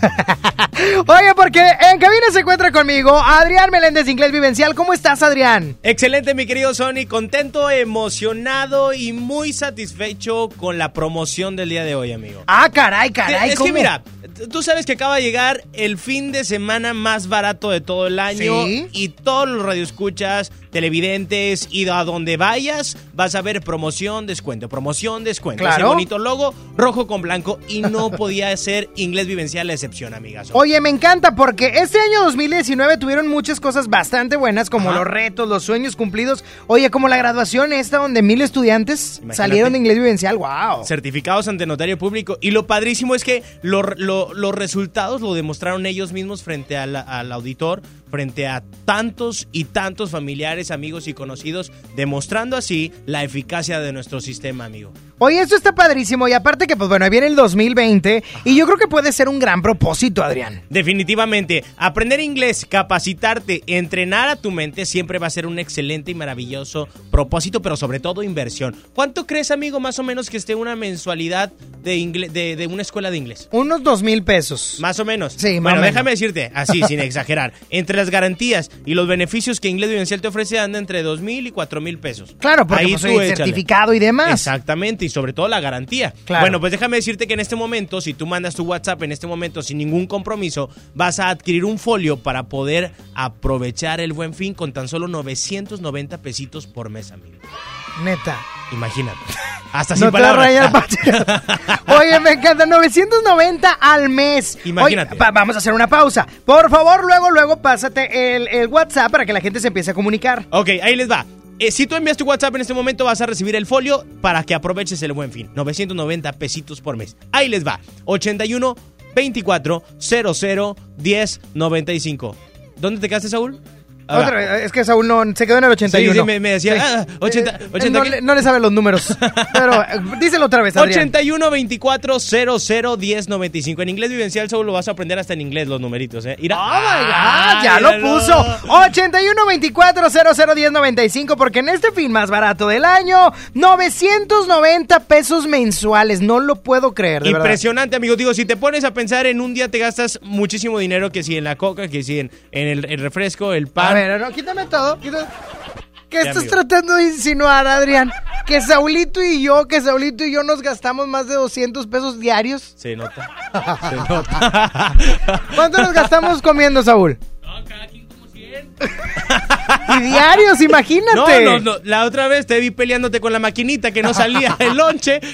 Oye, porque en cabina se encuentra conmigo Adrián Meléndez de Inglés Vivencial. ¿Cómo estás, Adrián? Excelente, mi querido Sony. Contento, emocionado y muy satisfecho con la promoción del día de hoy, amigo. Ah, caray, caray. es ¿cómo? que mira, tú sabes que acaba de llegar el fin de semana más barato de todo el año Sí. y todos los radioescuchas, televidentes y a donde vayas vas a ver promoción, descuento, promoción, descuento. Ese Claro. bonito logo rojo con blanco y no podía ser inglés vivencial la excepción, amigas. Oye, me encanta porque este año 2019 tuvieron muchas cosas bastante buenas, como Ajá. los retos, los sueños cumplidos. Oye, como la graduación esta donde mil estudiantes Imagínate. salieron de inglés vivencial. ¡Wow! certificados ante notario público. Y lo padrísimo es que lo- lo- los resultados lo demostraron ellos mismos frente al, al auditor, frente a tantos y tantos familiares, amigos y conocidos, demostrando así la eficacia de nuestro sistema, amigo. Oye, esto está padrísimo y aparte que, pues bueno, viene el 2020 y yo creo que puede ser un gran propósito, Adrián. Definitivamente, aprender inglés, capacitarte, entrenar a tu mente siempre va a ser un excelente y maravilloso propósito, pero sobre todo inversión. ¿Cuánto crees, amigo, más o menos que esté una mensualidad de, ingle- de, de una escuela de inglés? Unos dos mil pesos. Más o menos. Sí, más Bueno, o menos. déjame decirte, así, sin exagerar. Entre las garantías y los beneficios que Inglés Vivencial te ofrece, anda entre dos mil y cuatro mil pesos. Claro, porque Ahí pues, tú certificado y demás. Exactamente, y sobre todo la garantía. Claro. Bueno, pues déjame decirte que en este momento, si tú mandas tu WhatsApp en este momento sin ningún compromiso, vas a adquirir un folio para poder aprovechar el buen fin con tan solo 990 pesitos por mes, amigo. Neta. Imagínate. Hasta No sin te palabras. Oye, me encanta. 990 al mes. Imagínate. Oye, vamos a hacer una pausa. Por favor, luego, luego pásate el, el WhatsApp para que la gente se empiece a comunicar. Ok, ahí les va. Eh, si tú envías tu WhatsApp en este momento vas a recibir el folio para que aproveches el buen fin. 990 pesitos por mes. Ahí les va. 81 24 00 10 95. ¿Dónde te quedaste, Saúl? Otra vez, es que Saúl no, se quedó en el 81. Sí, sí, me- me decía, Sí. ah, 80, Eh, 80 no, le, no le sabe los números. Pero eh, díselo otra vez, Adrián. 81 24 00 10 95. En inglés vivencial solo lo vas a aprender hasta en inglés los numeritos, ¿eh? Mira. Oh my God, Ah, ya lo puso. 81 24 00 10 95 porque en este fin más barato del año, 990 pesos mensuales. No lo puedo creer, de verdad. Impresionante, amigo. Digo, si te pones a pensar en un día te gastas muchísimo dinero que si en la coca, que si en, en el, el refresco, el pan. Ver, no, quítame todo. quítame- ¿Qué Ya, estás amigo. tratando de insinuar, Adrián? Que Saulito y yo, que Saulito y yo nos gastamos más de 200 pesos diarios. Se nota. Se nota. ¿Cuánto nos gastamos comiendo, Saúl? Y diarios, imagínate. No, no, no. La otra vez te vi peleándote con la maquinita que no salía el lonche.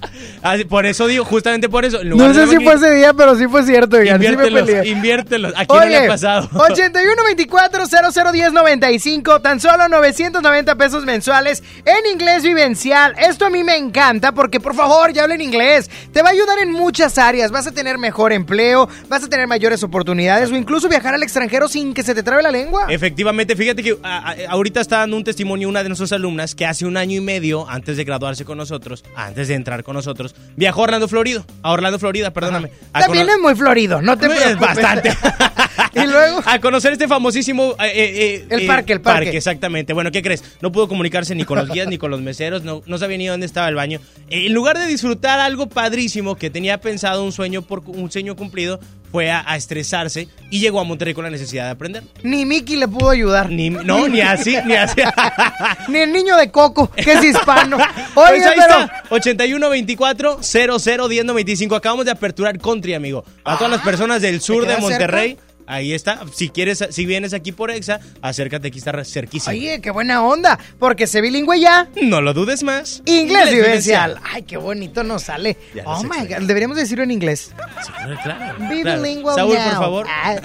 Así, por eso digo, justamente por eso. No sé si fue ese día, pero sí fue cierto, oigan, sí me Inviértelos, peleé. inviértelos. ¿A quién no le ha pasado? 81 24 0010 95, tan solo 990 pesos mensuales en inglés vivencial. Esto a mí me encanta porque, por favor, ya hablen inglés. Te va a ayudar en muchas áreas. Vas a tener mejor empleo, vas a tener mayores oportunidades o incluso viajar al extranjero sin que se te trabe la lengua. Efectivamente, fíjate que a- a- ahorita está dando un testimonio una de nuestras alumnas que hace un año y medio antes de graduarse con nosotros, antes de entrar con nosotros, viajó a Orlando, Florida. A Orlando, Florida, perdóname. A También es muy florido, no te Es preocupes. bastante. y luego. A conocer este famosísimo... eh, eh, eh, El parque, el parque. exactamente. Bueno, ¿qué crees? No pudo comunicarse ni con los guías ni con los meseros, no, no sabía ni dónde estaba el baño. En lugar de disfrutar algo padrísimo que tenía pensado un sueño por un sueño cumplido, fue a, a estresarse y llegó a Monterrey con la necesidad de aprender. Ni Mickey le pudo ayudar. Ni, no, ni así, ni así. Ni el niño de Coco, que es hispano. Oye, Pues ahí pero. está, 8124 00 1095. Acabamos de aperturar Country, amigo. A todas las personas del sur de Monterrey. cerca? Ahí está. Si quieres, si vienes aquí por Exa, acércate, aquí está cerquísimo. Oye, qué buena onda, porque sé bilingüe ya. No lo dudes más. Inglés vivencial. Ay, qué bonito nos sale. Ya Oh my god, deberíamos decirlo en inglés. Claro, claro. Bilingual Saúl, por favor. Ah,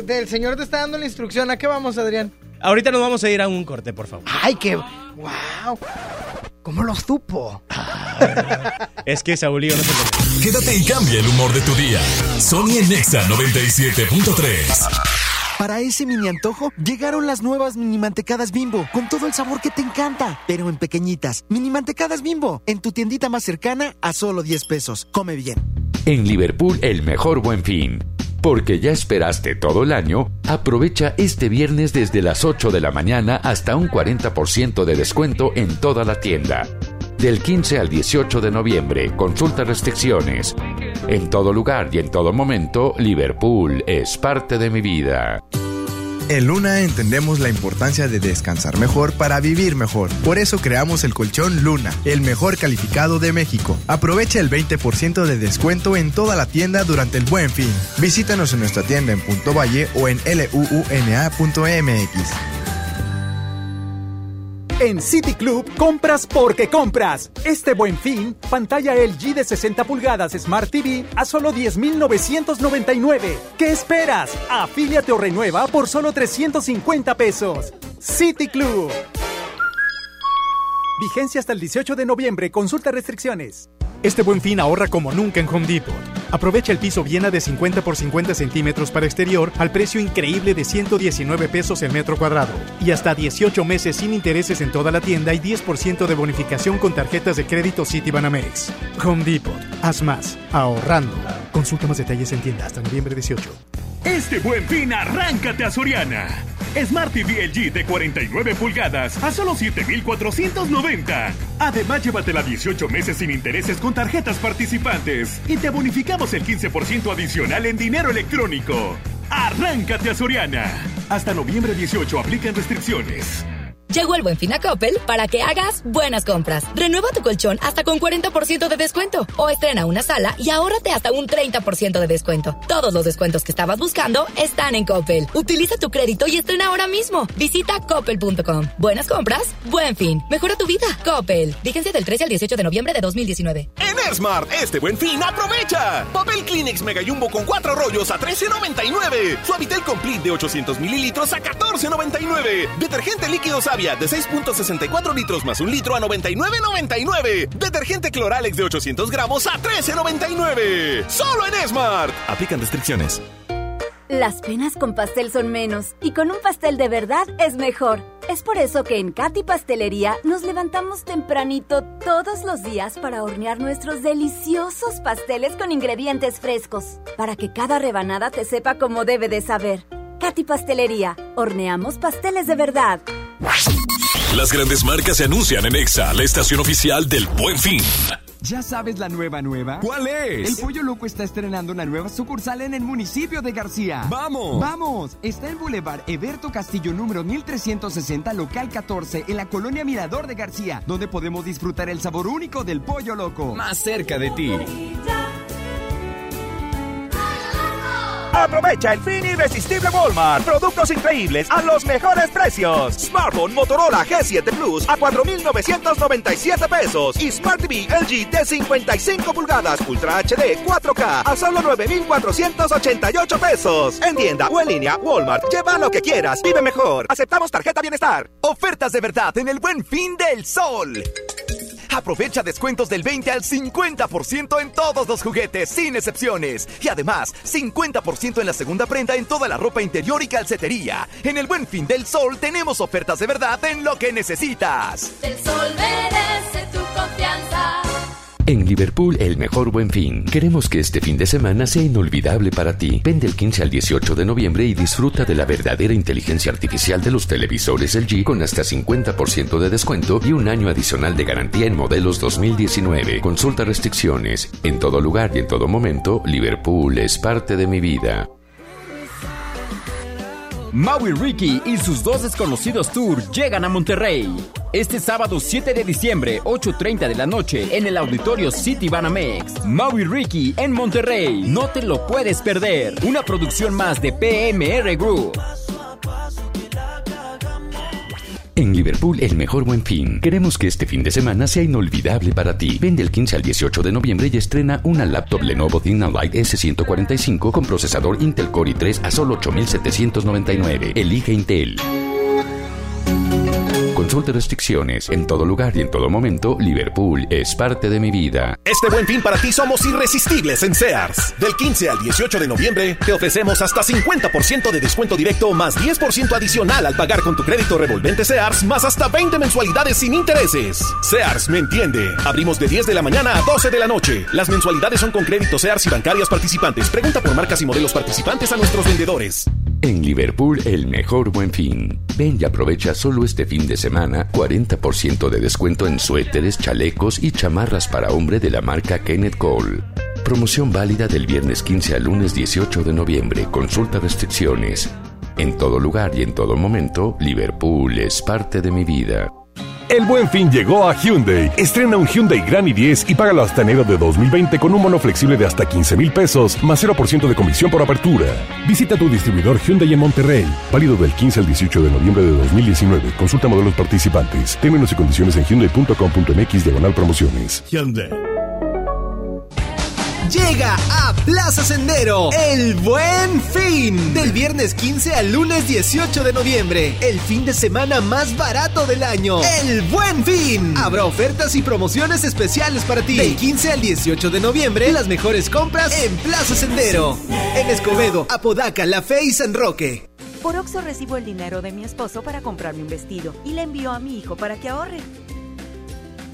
el señor te está dando la instrucción. ¿A qué vamos, Adrián? Ahorita nos vamos a ir a un corte, por favor. Ay, qué. ¡Wow! ¿Cómo lo supo? Es que yo no se conocen. Quédate y cambia el humor de tu día. Sony en Nexa 97.3. Para ese mini antojo, llegaron las nuevas mini mantecadas bimbo, con todo el sabor que te encanta, pero en pequeñitas. Mini mantecadas bimbo, en tu tiendita más cercana a solo 10 pesos. Come bien. En Liverpool el mejor buen fin. Porque ya esperaste todo el año, aprovecha este viernes desde las 8 de la mañana hasta un 40% de descuento en toda la tienda. Del 15 al 18 de noviembre, consulta restricciones. En todo lugar y en todo momento, Liverpool es parte de mi vida. En Luna entendemos la importancia de descansar mejor para vivir mejor. Por eso creamos el colchón Luna, el mejor calificado de México. Aprovecha el 20% de descuento en toda la tienda durante el buen fin. Visítanos en nuestra tienda en Punto Valle o en luuna.mx. En City Club compras porque compras. Este buen fin, pantalla LG de 60 pulgadas Smart TV a solo 10,999. ¿Qué esperas? Afíliate o renueva por solo 350 pesos. City Club. Vigencia hasta el 18 de noviembre. Consulta restricciones. Este buen fin ahorra como nunca en Home Depot. Aprovecha el piso Viena de 50 por 50 centímetros para exterior al precio increíble de 119 pesos el metro cuadrado. Y hasta 18 meses sin intereses en toda la tienda y 10% de bonificación con tarjetas de crédito Citibanamex. Home Depot. Haz más. Ahorrando. Consulta más detalles en tienda hasta noviembre 18. Este buen fin, arráncate a Soriana. Smart TV LG de 49 pulgadas a solo 7,490. Además, llévatela 18 meses sin intereses con tarjetas participantes y te bonificamos el 15% adicional en dinero electrónico. Arráncate a Soriana. Hasta noviembre 18 aplican restricciones. Llegó el buen fin a Coppel para que hagas buenas compras. Renueva tu colchón hasta con 40% de descuento. O estrena una sala y ahórrate hasta un 30% de descuento. Todos los descuentos que estabas buscando están en Coppel. Utiliza tu crédito y estrena ahora mismo. Visita coppel.com. Buenas compras, buen fin. Mejora tu vida. Coppel. Vigencia del 13 al 18 de noviembre de 2019. En Smart, este buen fin, aprovecha. Papel Kleenex Mega Jumbo con cuatro rollos a 13.99. Suavitel Complete de 800 mililitros a 14.99. Detergente líquido De 6.64 litros más un litro a 99.99. Detergente Cloralex de 800 gramos a 13.99. Solo en Smart. Aplican restricciones. Las penas con pastel son menos y con un pastel de verdad es mejor. Es por eso que en Katy Pastelería nos levantamos tempranito todos los días para hornear nuestros deliciosos pasteles con ingredientes frescos, para que cada rebanada te sepa como debe de saber. Katy Pastelería, horneamos pasteles de verdad. Las grandes marcas se anuncian en Exa, la estación oficial del Buen Fin. ¿Ya sabes la nueva nueva? ¿Cuál es? El Pollo Loco está estrenando una nueva sucursal en el municipio de García. ¡Vamos! ¡Vamos! Está en Boulevard Eberto Castillo número 1360, local 14, en la colonia Mirador de García, donde podemos disfrutar el sabor único del Pollo Loco. Más cerca de ti. Aprovecha el fin irresistible Walmart. Productos increíbles a los mejores precios. Smartphone Motorola G7 Plus a 4,997 pesos. Y Smart TV LG de 55 pulgadas Ultra HD 4K a solo 9,488 pesos. En tienda o en línea, Walmart. Lleva lo que quieras. Vive mejor. Aceptamos tarjeta bienestar. Ofertas de verdad en el buen fin del sol. Aprovecha descuentos del 20 al 50% en todos los juguetes, sin excepciones. Y además, 50% en la segunda prenda en toda la ropa interior y calcetería. En el buen fin del sol tenemos ofertas de verdad en lo que necesitas. El sol merece tu confianza. En Liverpool, el mejor buen fin. Queremos que este fin de semana sea inolvidable para ti. Vende el 15 al 18 de noviembre y disfruta de la verdadera inteligencia artificial de los televisores LG con hasta 50% de descuento y un año adicional de garantía en modelos 2019. Consulta restricciones. En todo lugar y en todo momento, Liverpool es parte de mi vida. Maui Ricky y sus dos desconocidos tour llegan a Monterrey. Este sábado 7 de diciembre, 8.30 de la noche, en el auditorio City Banamex. Maui Ricky en Monterrey. No te lo puedes perder. Una producción más de PMR Group. En Liverpool, el mejor buen fin. Queremos que este fin de semana sea inolvidable para ti. Vende el 15 al 18 de noviembre y estrena una laptop Lenovo ThinkPad S145 con procesador Intel Core i3 a solo 8,799. Elige Intel. Consulte restricciones. En todo lugar y en todo momento, Liverpool es parte de mi vida. Este buen fin para ti somos irresistibles en Sears. Del 15 al 18 de noviembre te ofrecemos hasta 50% de descuento directo más 10% adicional al pagar con tu crédito revolvente Sears más hasta 20 mensualidades sin intereses. Sears me entiende. Abrimos de 10 de la mañana a 12 de la noche. Las mensualidades son con crédito Sears y bancarias participantes. Pregunta por marcas y modelos participantes a nuestros vendedores. En Liverpool, el mejor buen fin. Ven y aprovecha solo este fin de semana 40% de descuento en suéteres, chalecos y chamarras para hombre de la marca Kenneth Cole. Promoción válida del viernes 15 al lunes 18 de noviembre. Consulta restricciones. En todo lugar y en todo momento, Liverpool es parte de mi vida. El buen fin llegó a Hyundai. Estrena un Hyundai Grand i10 y págalo hasta enero de 2020 con un mono flexible de hasta 15 mil pesos, más 0% de comisión por apertura. Visita tu distribuidor Hyundai en Monterrey. Válido del 15 al 18 de noviembre de 2019. Consulta modelos participantes. Términos y condiciones en hyundai.com.mx diagonal promociones. Hyundai. Llega a Plaza Sendero el buen fin. Del viernes 15 al lunes 18 de noviembre. El fin de semana más barato del año. El buen fin. Habrá ofertas y promociones especiales para ti. Del 15 al 18 de noviembre, las mejores compras en Plaza Sendero. En Escobedo, Apodaca, La Fe y San Roque. Por Oxo recibo el dinero de mi esposo para comprarme un vestido y le envío a mi hijo para que ahorre.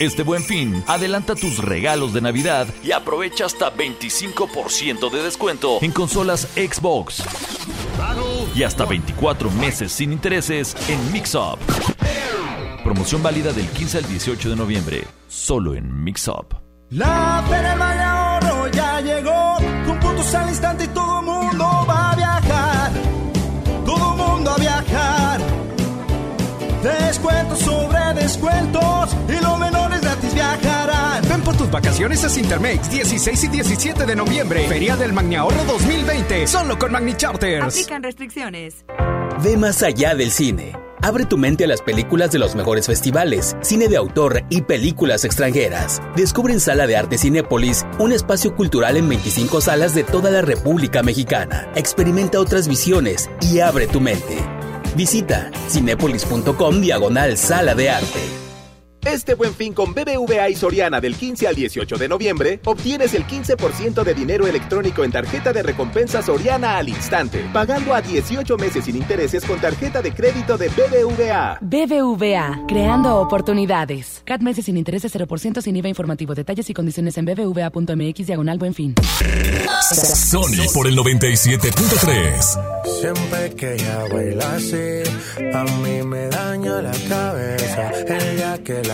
Este buen fin, adelanta tus regalos de Navidad y aprovecha hasta 25% de descuento en consolas Xbox. Y hasta 24 meses sin intereses en Mixup. Promoción válida del 15 al 18 de noviembre, solo en Mixup. La vacaciones a Cintermex 16 y 17 de noviembre. Feria del Magni Ahorro 2020. Solo con Magni Charters. Aplican restricciones. Ve más allá del cine. Abre tu mente a las películas de los mejores festivales, cine de autor y películas extranjeras. Descubre en Sala de Arte Cinépolis un espacio cultural en 25 salas de toda la República Mexicana. Experimenta otras visiones y abre tu mente. Visita cinepolis.com diagonal sala de arte. Este buen fin con BBVA y Soriana del 15 al 18 de noviembre, obtienes el 15% de dinero electrónico en tarjeta de recompensa Soriana al instante, pagando a 18 meses sin intereses con tarjeta de crédito de BBVA. BBVA, creando oportunidades. CAT meses sin intereses 0% sin IVA informativo. Detalles y condiciones en bbva.mx diagonal buen fin. Sony por el 97.3. Siempre que ella baila así, a mí me daña la cabeza. El día que la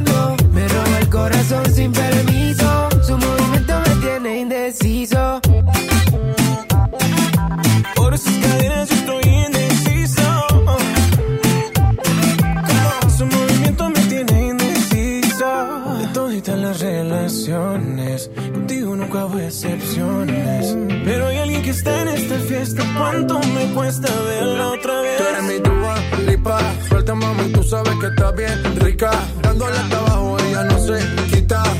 sin permiso. Su movimiento me tiene indeciso. Por sus cadenas yo estoy indeciso. Su movimiento me tiene indeciso. De toditas las relaciones, contigo nunca hubo excepciones. Pero hay alguien que está en esta fiesta. ¿Cuánto me cuesta verla otra vez? Tú eres mi duda, lipa. Suelta, mami, tú sabes que estás bien rica. Dándole hasta abajo, ella no sé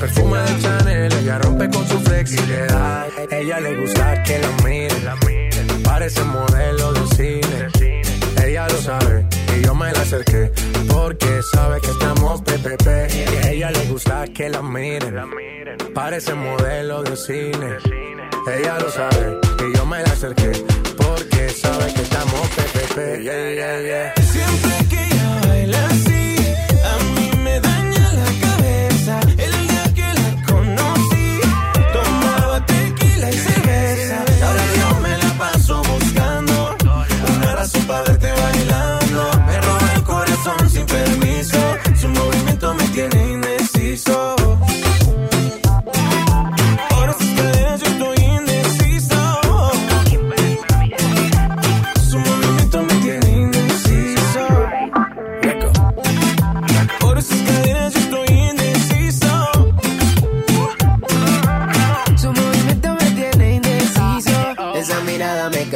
Perfume de Chanel, ella rompe con su flexibilidad. Ella le gusta que la miren. Parece modelo de cine. Ella lo sabe y yo me la acerqué. Porque sabe que estamos PPP. Y ella le gusta que la miren. Parece modelo de cine. Ella lo sabe y yo me la acerqué. Porque sabe que estamos PPP. Yeah. Siempre que ella baila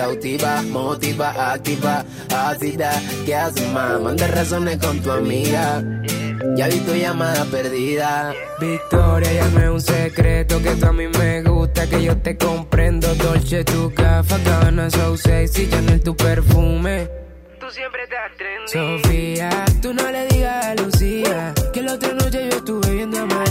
cautiva, motiva, activa, ácida. ¿Qué haces, más? Manda razones con tu amiga. Ya vi tu llamada perdida. Victoria, ya no es un secreto que tú a mí me gusta, que yo te comprendo. Dolce, tu gafa, Gabbana, so sexy, Chanel, tu perfume. Tú siempre estás trendy. Sofía, tú no le digas a Lucía que la otra noche yo estuve viendo a María.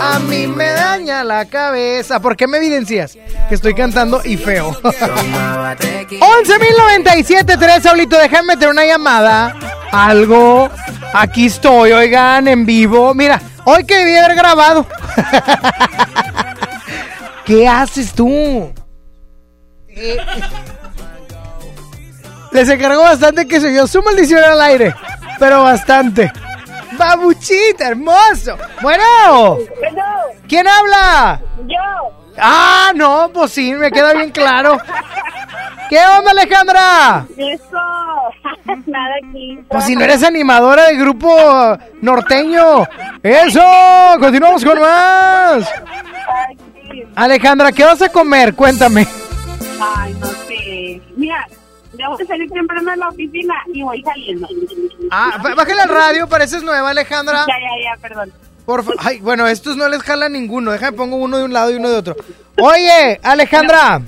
A mí me daña la cabeza. ¿Por qué me evidencias? Que estoy cantando y feo. 11.097.3, Saulito, déjame meter una llamada. Algo. Aquí estoy, oigan, en vivo. Mira, hoy que debí haber grabado. ¿Qué haces tú? Eh, Les encargo bastante que se dio su maldición al aire. Pero bastante. Babuchita, hermoso. Bueno. ¿Quién habla? Yo. Ah, no, pues sí, me queda bien claro. ¿Qué onda, Alejandra? Eso. Nada aquí. Pues si no eres animadora del grupo norteño. Eso, continuamos con más. Alejandra, ¿qué vas a comer? Cuéntame. Ay, no sé. Mira, voy a salir temprano de la oficina y voy saliendo. Ah, bájale al radio, pareces nueva, Alejandra. Ya, ya, ya, perdón. Por fa- Ay, bueno, estos no les jala ninguno. Déjame pongo uno de un lado y uno de otro. Oye, Alejandra,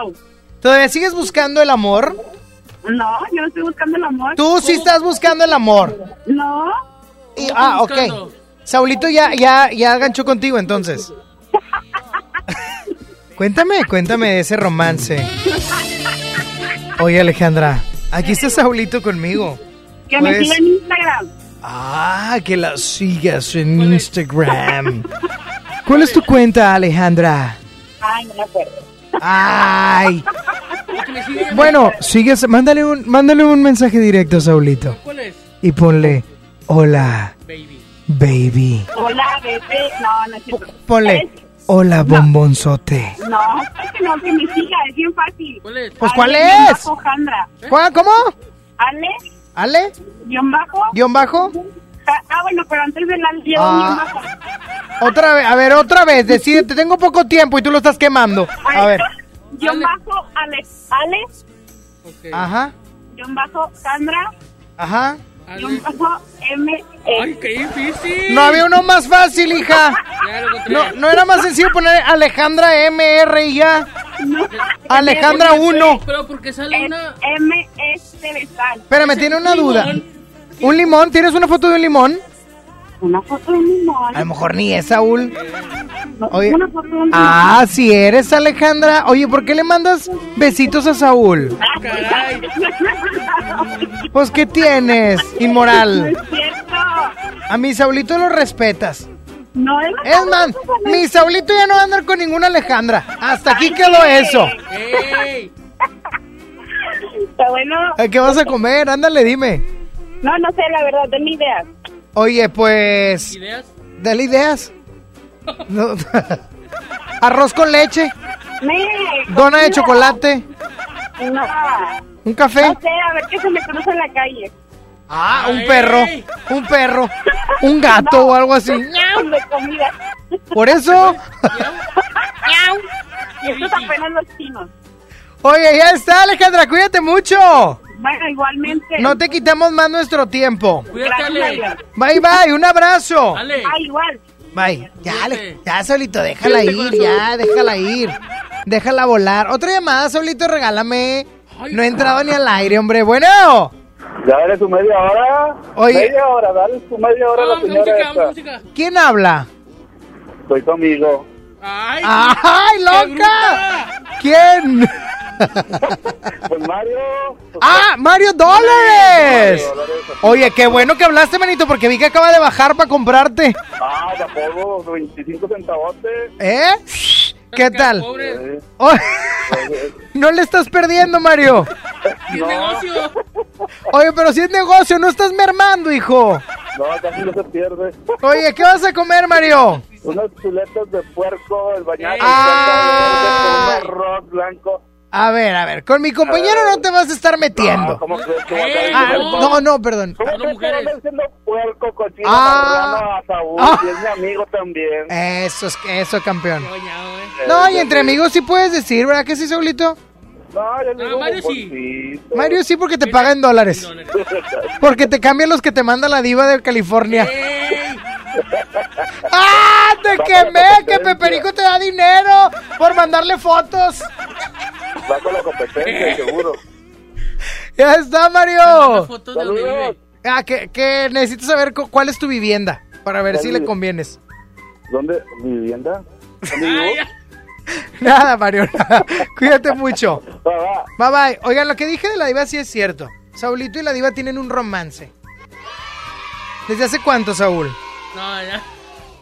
Au. ¿todavía sigues buscando el amor? No, yo no estoy buscando el amor. Tú sí estás buscando el amor. No. Y- ah, ok. Saulito ya, ya, ya ganchó contigo entonces. cuéntame, cuéntame de ese romance. Oye, Alejandra, aquí está Saulito conmigo. Que me Pues- siga en Instagram. Ah, que la sigas en Instagram. ¿Cuál es tu cuenta, Alejandra? Ay, no me acuerdo. Ay. Bueno, sigues, mándale un, mándale un mensaje directo Saulito. ¿Cuál es? Y ponle, hola, baby. Hola, bebé. No, no es. Ponle, hola, bombonzote. No, es que no, que me siga, es bien fácil. ¿Cuál es? Pues, ¿cuál es? Jandra. ¿Cuál, ¿Cómo? Ale, ¿Ale? guion bajo. ¿Guión bajo? Ah, bueno, pero antes del al llevo Ah. guion bajo. Otra vez, a ver, otra vez, decídete, tengo poco tiempo y tú lo estás quemando. A ver. Guión bajo, Ale. Ale, Ajá, guion bajo, Sandra, ajá. M. E. ¡Ay, qué difícil! No había uno más fácil, hija. No, no era más sencillo poner Alejandra MR y ya. Alejandra 1. Pero porque sale una... M. S. de sal. Espérame, tiene una duda. ¿Un limón? ¿Tienes una foto de un limón? Una foto de un limón. A lo mejor ni es, Saúl. Oye. Una foto de un limón. Ah, si eres Alejandra. Oye, ¿por qué le mandas besitos a Saúl? Pues, ¿qué tienes, No inmoral? es cierto. A mi Saulito lo respetas. No es Es más, mi Saulito ya no va a andar con ninguna Alejandra. Hasta aquí quedó eso. Está bueno. ¿Qué vas a comer? Ándale, dime. No, no sé, la verdad, denme ideas. Oye, pues. ¿Ideas? Dale ideas. No. Arroz con leche. Dona de chocolate. No. ¿Un café? No sé, a ver qué se me cruza en la calle. Ah, un perro, un perro, un gato o algo así. De comida. Por eso. Y estos apenas los chinos. Oye, ya está, Alejandra, cuídate mucho. Bueno, igualmente. No te quitamos más nuestro tiempo. Gracias. Bye, bye, un abrazo. Ah, igual. Bye. Ya, Ale- ya, Solito, déjala ir, ya, déjala ir. Déjala volar. Otra llamada, Solito, regálame. No he entrado ni al aire, hombre. Bueno. Ya dale su media hora. Oye. Media hora, dale su media hora a la señora esta. ¿Quién habla? Soy tu amigo. ¡Ay, loca! ¿Quién? Pues Mario. ¡Ah, Mario Dólares! Oye, qué bueno que hablaste, manito, porque vi que acaba de bajar para comprarte. Ah, tampoco, 25 centavotes. ¿Eh? ¿Qué tal? Eh, Oye, no le estás perdiendo, Mario. no, Oye, pero si es negocio, no estás mermando, hijo. no, casi no se pierde. Oye, ¿qué vas a comer, Mario? Unos chuletos de puerco, el bañado Ah. con un arroz blanco. A ver, a ver, con mi compañero no te vas a estar metiendo. No, ¿cómo crees que a estar Ah, diciendo no, no, perdón. ¿Cómo crees que estar diciendo puerco, cochino, Ah. marrano a Saúl? Ah. Y es mi amigo también. Eso es eso, campeón. No, y entre amigos sí puedes decir, ¿verdad que sí, Saulito? No, yo digo Mario sí. Mario sí porque te paga en dólares. Porque te cambian los que te manda la diva de California. ¡Ah! ¡Te quemé! ¡Que Peperico te da dinero por mandarle fotos! Va con la competencia, seguro. ¡Ya está, Mario! vive. Ah, que, que necesito saber cu- cuál es tu vivienda para ver si le convienes. ¿Dónde? ¿Mi vivienda? ¿Dónde vivo? Nada, Mario, nada. Cuídate mucho. Bye bye. Oigan, lo que dije de la diva sí es cierto. Saulito y la diva tienen un romance. ¿Desde hace cuánto, Saúl? No, ya.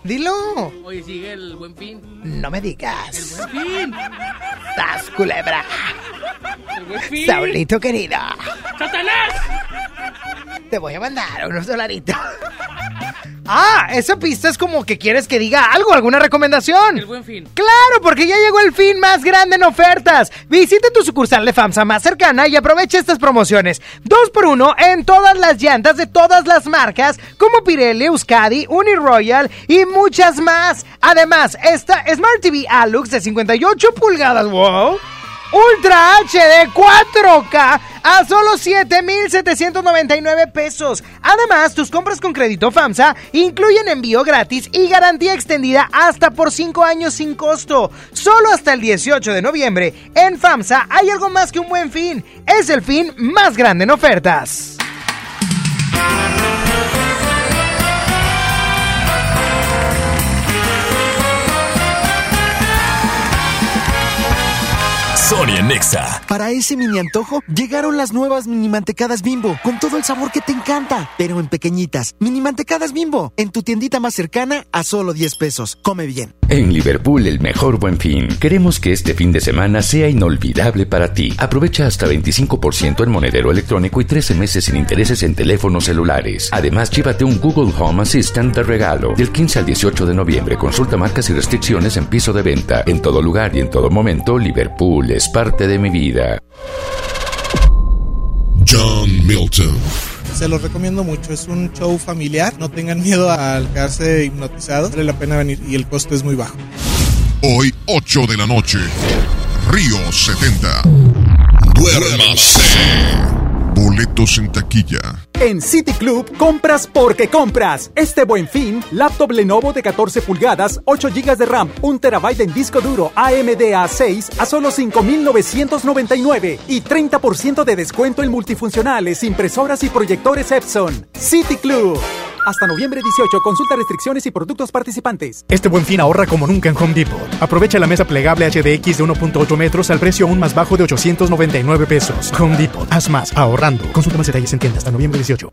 Dilo. Oye, sigue el buen fin. No me digas. El buen fin. ¡Tas, culebra! El buen fin. Saulito querido. ¡Satanás! Te voy a mandar unos dolaritos. Ah, esa pista es como que quieres que diga algo, alguna recomendación. El buen fin. Claro, porque ya llegó el fin más grande en ofertas. Visita tu sucursal de FAMSA más cercana y aprovecha estas promociones. Dos por uno en todas las llantas de todas las marcas, como Pirelli, Euskadi, Uniroyal y muchas más. Además, esta Smart TV Alux de 58 pulgadas, wow. Ultra HD 4K a solo 7,799 pesos. Además, tus compras con crédito FAMSA incluyen envío gratis y garantía extendida hasta por 5 años sin costo. Solo hasta el 18 de noviembre. En FAMSA hay algo más que un buen fin. Es el fin más grande en ofertas. Sonia Nexa. Para ese mini antojo, llegaron las nuevas mini mantecadas bimbo, con todo el sabor que te encanta, pero en pequeñitas. Mini mantecadas bimbo, en tu tiendita más cercana a solo 10 pesos. Come bien. En Liverpool el mejor buen fin. Queremos que este fin de semana sea inolvidable para ti. Aprovecha hasta 25% en monedero electrónico y 13 meses sin intereses en teléfonos celulares. Además, llévate un Google Home Assistant de regalo. Del 15 al 18 de noviembre consulta marcas y restricciones en piso de venta. En todo lugar y en todo momento, Liverpool es parte de mi vida. John Milton. Se los recomiendo mucho, es un show familiar, no tengan miedo al quedarse hipnotizados, vale la pena venir y el costo es muy bajo. Hoy, 8 de la noche. Río 70. Duérmase. Boletos en taquilla. En City Club compras porque compras. Este buen fin, laptop Lenovo de 14 pulgadas, 8 GB de RAM, 1 TB en disco duro AMD A6 a solo 5,999 y 30% de descuento en multifuncionales, impresoras y proyectores Epson. City Club. Hasta noviembre 18, consulta restricciones y productos participantes. Este buen fin ahorra como nunca en Home Depot. Aprovecha la mesa plegable HDX de 1.8 metros al precio aún más bajo de 899 pesos. Home Depot, haz más ahorrando. Consulta más detalles en tienda hasta noviembre 18.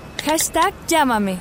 Hashtag llámame.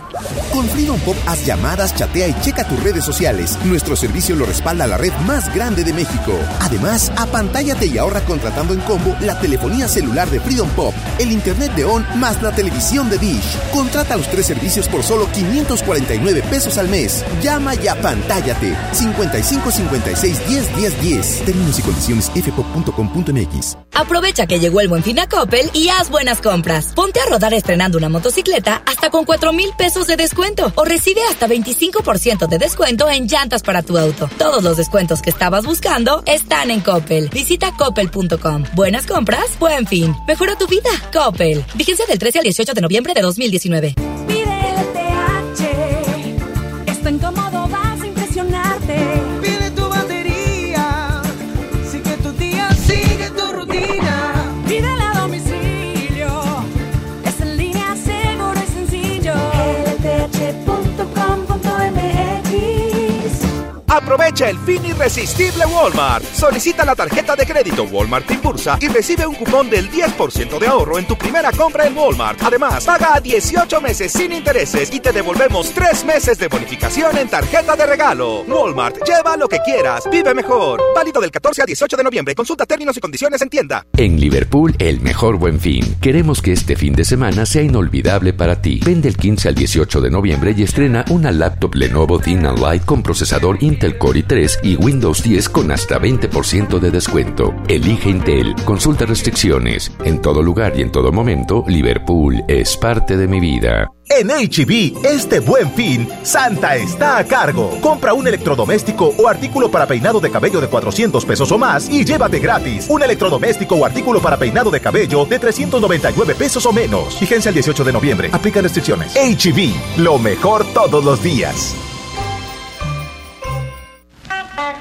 Con Freedom Pop haz llamadas, chatea y checa tus redes sociales. Nuestro servicio lo respalda la red más grande de México. Además, apantállate y ahorra contratando en combo la telefonía celular de Freedom Pop, el internet de ON más la televisión de Dish. Contrata los tres servicios por solo 549 pesos al mes. Llama y apantállate. 55 56 10 10 10. Términos y condiciones fpop.com.mx. Aprovecha que llegó el buen fin a Coppel y haz buenas compras. Ponte a rodar estrenando una motocicleta hasta con 4 mil pesos de descuento o recibe hasta 25% de descuento en llantas para tu auto. Todos los descuentos que estabas buscando están en Coppel. Visita coppel.com. Buenas compras, buen fin. Mejora tu vida. Coppel. Vigencia del 13 al 18 de noviembre de 2019. Pide LTH. Es tan cómodo, Aprovecha el fin irresistible Walmart. Solicita la tarjeta de crédito Walmart Impulsa y recibe un cupón del 10% de ahorro en tu primera compra en Walmart. Además, paga a 18 meses sin intereses y te devolvemos 3 meses de bonificación en tarjeta de regalo. Walmart, lleva lo que quieras, vive mejor. Válido del 14 al 18 de noviembre. Consulta términos y condiciones en tienda. En Liverpool, el mejor buen fin. Queremos que este fin de semana sea inolvidable para ti. Vende el 15 al 18 de noviembre y estrena una laptop Lenovo Thin Light con procesador Intel Core i3 y Windows 10 con hasta 20% de descuento. Elige Intel. Consulta restricciones. En todo lugar y en todo momento, Liverpool es parte de mi vida. En HB, este buen fin, Santa está a cargo. Compra un electrodoméstico o artículo para peinado de cabello de 400 pesos o más y llévate gratis un electrodoméstico o artículo para peinado de cabello de 399 pesos o menos. Vigencia el 18 de noviembre. Aplica restricciones. HB, lo mejor todos los días.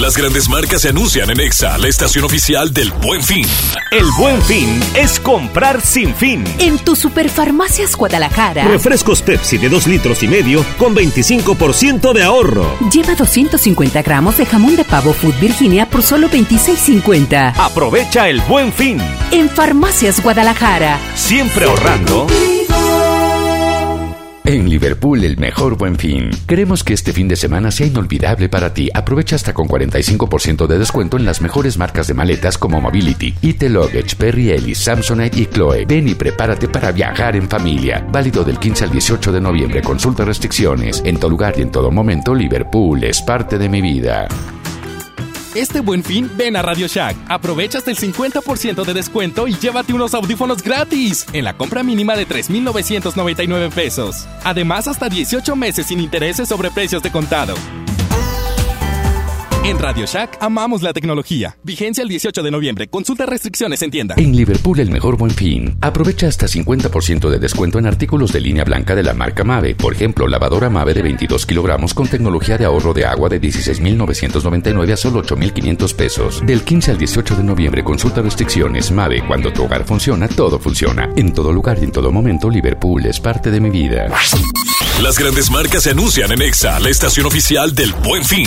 Las grandes marcas se anuncian en EXA, la estación oficial del Buen Fin. El Buen Fin es comprar sin fin. En tu Superfarmacias Guadalajara. Refrescos Pepsi de 2 litros y medio con 25% de ahorro. Lleva 250 gramos de jamón de pavo Food Virginia por solo 26.50. Aprovecha el Buen Fin. En Farmacias Guadalajara. Siempre ahorrando. En Liverpool, el mejor buen fin. Queremos que este fin de semana sea inolvidable para ti. Aprovecha hasta con 45% de descuento en las mejores marcas de maletas como Mobility, IT Luggage, Perry Ellis, Samsonite y Chloe. Ven y prepárate para viajar en familia. Válido del 15 al 18 de noviembre. Consulta restricciones. En todo lugar y en todo momento, Liverpool es parte de mi vida. Este buen fin, ven a Radio Shack. Aprovecha hasta el 50% de descuento y llévate unos audífonos gratis en la compra mínima de 3,999 pesos. Además, hasta 18 meses sin intereses sobre precios de contado. En Radio Shack amamos la tecnología. Vigencia el 18 de noviembre. Consulta restricciones en tienda. En Liverpool, el mejor buen fin. Aprovecha hasta 50% de descuento en artículos de línea blanca de la marca Mave. Por ejemplo, lavadora Mave de 22 kilogramos con tecnología de ahorro de agua de 16,999 a solo 8,500 pesos. Del 15 al 18 de noviembre, consulta restricciones. Mave, cuando tu hogar funciona, todo funciona. En todo lugar y en todo momento, Liverpool es parte de mi vida. Las grandes marcas se anuncian en EXA, la estación oficial del Buen Fin.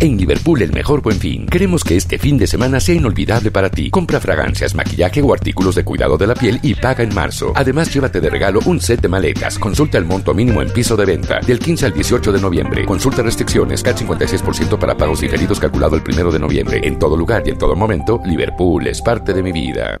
En Liverpool el mejor buen fin. Queremos que este fin de semana sea inolvidable para ti. Compra fragancias, maquillaje o artículos de cuidado de la piel y paga en marzo. Además, llévate de regalo un set de maletas. Consulta el monto mínimo en piso de venta del 15 al 18 de noviembre. Consulta restricciones. CAT 56% para pagos diferidos calculado el 1 de noviembre. En todo lugar y en todo momento, Liverpool es parte de mi vida.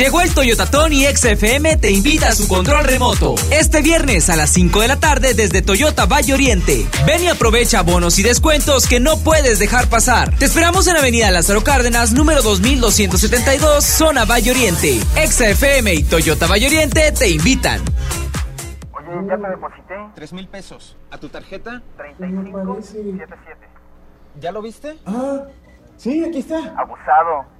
Llegó el Toyota Tony XFM te invita a su control remoto. Este viernes a las 5 de la tarde desde Toyota Valle Oriente. Ven y aprovecha bonos y descuentos que no puedes dejar pasar. Te esperamos en Avenida Lázaro Cárdenas, número 2272, zona Valle Oriente. XFM y Toyota Valle Oriente te invitan. Oye, ya te deposité. Tres mil pesos. ¿A tu tarjeta? 3577. ¿Ya lo viste? Ah, sí, aquí está. Abusado.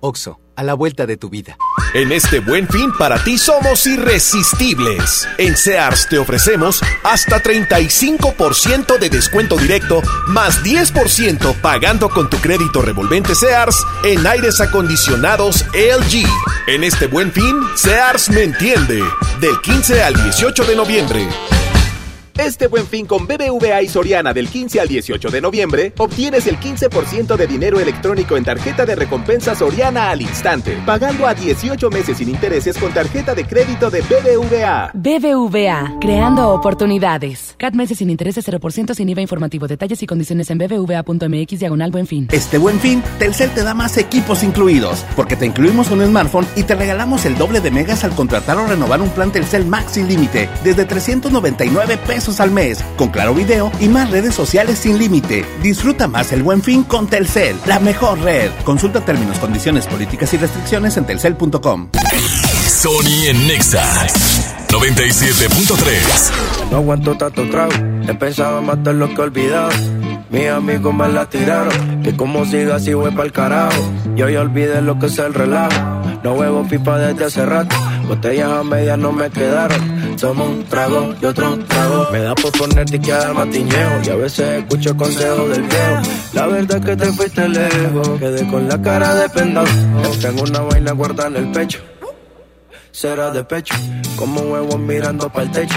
Oxo, a la vuelta de tu vida. En este buen fin para ti somos irresistibles. En Sears te ofrecemos hasta 35% de descuento directo más 10% pagando con tu crédito revolvente Sears en aires acondicionados LG. En este buen fin, Sears me entiende. Del 15 al 18 de noviembre. Este buen fin con BBVA y Soriana del 15 al 18 de noviembre, obtienes el 15% de dinero electrónico en tarjeta de recompensa Soriana al instante, pagando a 18 meses sin intereses con tarjeta de crédito de BBVA. BBVA, creando oportunidades. CAT meses sin intereses 0% sin IVA informativo. Detalles y condiciones en bbva.mx diagonal buen fin. Este buen fin, Telcel te da más equipos incluidos, porque te incluimos un smartphone y te regalamos el doble de megas al contratar o renovar un plan Telcel Max sin límite, desde 399 pesos al mes, con claro video y más redes sociales sin límite. Disfruta más el buen fin con Telcel, la mejor red. Consulta términos, condiciones, políticas y restricciones en telcel.com. Sony en Nexa 97.3. No aguanto tanto trago. He pensado matar lo que he olvidado. Mis amigos me la tiraron. Que como siga así voy pa'l carajo. Yo ya olvidé lo que es el relajo. No huevo pipa desde hace rato. Botellas a medias no me quedaron. Somos un trago y otro trago. Me da por ponerte y quedar matiñeo. Y a veces escucho consejos del viejo. La verdad es que te fuiste lejos. Quedé con la cara de pendado. Tengo una vaina guardada en el pecho. Será de pecho. Como huevos mirando para el techo.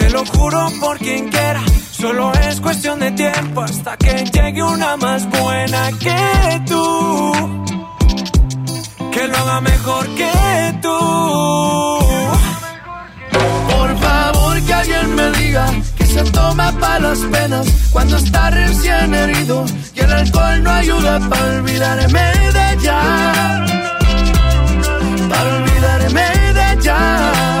lo juro por quien quiera. Solo es cuestión de tiempo hasta que llegue una más buena que tú. Que lo haga mejor que tú. Por favor que alguien me diga que se toma para las penas cuando está recién herido y el alcohol no ayuda para olvidarme de ella. Para olvidarme de. Ya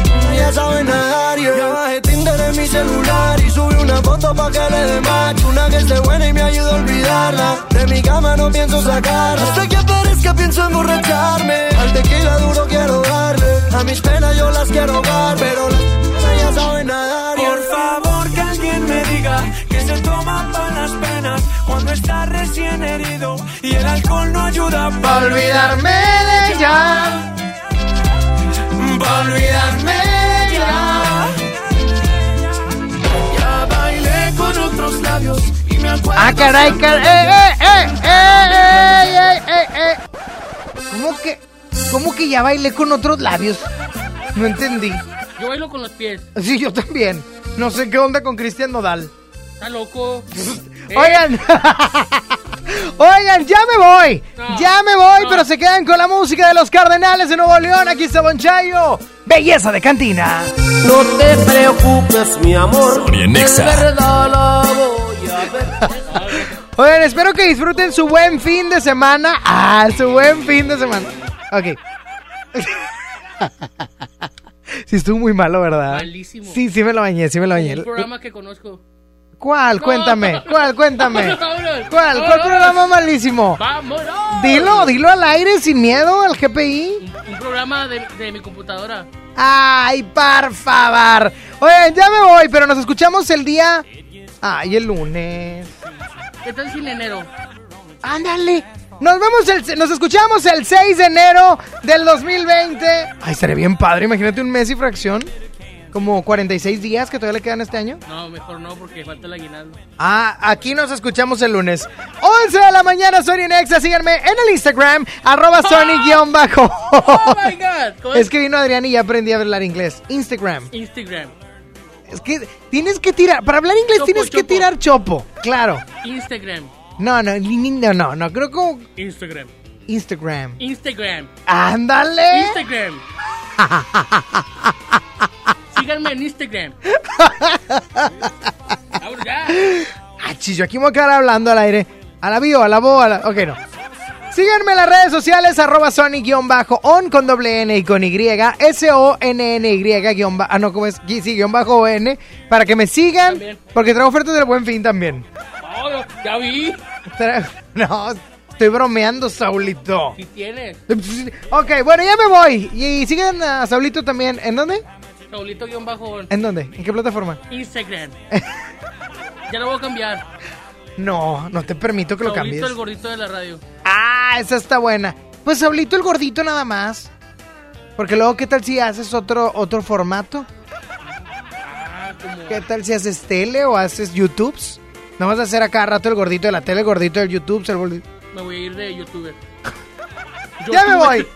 ya saben nadar yeah. Ya bajé Tinder en mi celular y subí una foto pa' que le dé match Una que esté buena y me ayuda a olvidarla De mi cama no pienso sacarla Hasta que aparezca pienso emborracharme Al tequila duro quiero darle A mis penas yo las quiero ahogar Pero las ya saben nadar. Por favor que alguien me diga que se toma para las penas cuando está recién herido y el alcohol no ayuda Pa' olvidarme de ella. Pa' olvidarme labios y me acuerdo. Ah, caray, caray. ¡Eh, eh, eh, eh, eh, eh, eh! ¿Cómo que, ¿Cómo que ya bailé con otros labios? No entendí. Yo bailo con los pies. Sí, yo también. No sé qué onda con Cristian Nodal. Está loco. Oigan, oigan, ya me voy. No, ya me voy, no. pero se quedan con la música de los Cardenales de Nuevo León. Aquí está Bon Chayo. Belleza de cantina. No te preocupes, mi amor. Sonia Nexa. De verdad la voy a ver. Oigan, espero que disfruten su buen fin de semana. Ah, su buen fin de semana. Ok. Sí, estuvo muy malo, ¿verdad? Malísimo. Sí, sí me lo bañé, sí me lo bañé. Un programa que conozco. ¿Cuál? No. Cuéntame, ¿cuál? Cuéntame. Vámonos. ¿Cuál? ¿Cuál programa malísimo? ¡Vámonos! Dilo, dilo al aire sin miedo al GPI. Un programa de, de mi computadora. Ay, por favor. Oigan, ya me voy, pero nos escuchamos el día. Ay, el lunes. ¿Qué tal sin enero? Ándale. Nos vemos el, nos escuchamos el 6 de enero del 2020. Ay, estaría bien padre, imagínate un mes y fracción. Como 46 días que todavía le quedan este año. No, mejor no, porque falta el aguinaldo. Ah, aquí nos escuchamos el lunes. 11 de la mañana, Sony Nexa. Síganme en el Instagram, arroba Sony-bajo. ¡Oh, my God! ¿Cómo Es que vino Adrián y ya aprendí a hablar inglés. Instagram. Instagram. Es que tienes que tirar, para hablar inglés Chopo, tienes que tirar chopo, claro. Instagram. No, no, no, no, no, creo que Instagram. Instagram. Instagram. Ándale. Instagram. Síganme en Instagram. Ahora ya. Ah, chis, yo aquí me voy a quedar hablando al aire. A la bio, a la bo, a la... Ok, no. Síganme en las redes sociales, arroba Sony-on con doble N y con Y, S-O-N-N-Y, guion ba- ah, no, ¿cómo es? Sí, guion bajo O-N, para que me sigan, También. porque traigo ofertas del Buen Fin también. Oh, ya vi. Tra- No, estoy bromeando, Saulito. Si tienes. Ok, bueno, ya me voy. Y sigan a Saulito también. ¿En dónde? Saulito guion bajo ¿En dónde? ¿En qué plataforma? Instagram. ya lo voy a cambiar. No, no te permito que lo cambies. el gordito de la radio. Ah, esa está buena. Pues Saulito el gordito nada más. Porque luego, ¿qué tal si haces otro, otro formato? Ah, como. ¿Qué tal si haces tele o haces YouTubes? No vas a hacer a cada rato el gordito de la tele, el gordito del YouTube, el gordito... Me voy a ir de youtuber. Ya me voy.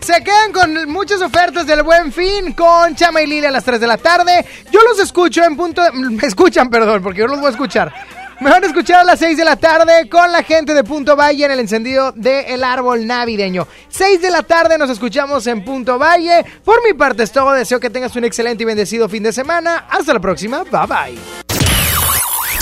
Se quedan con muchas ofertas del Buen Fin con Chama y Lili a las 3 de la tarde. Yo los escucho en punto... de- Me escuchan, perdón, porque yo los voy a escuchar. Me van a escuchar a las 6 de la tarde con la gente de Punto Valle en el encendido del árbol navideño. 6 de la tarde nos escuchamos en Punto Valle. Por mi parte es todo. Deseo que tengas un excelente y bendecido fin de semana. Hasta la próxima. Bye bye.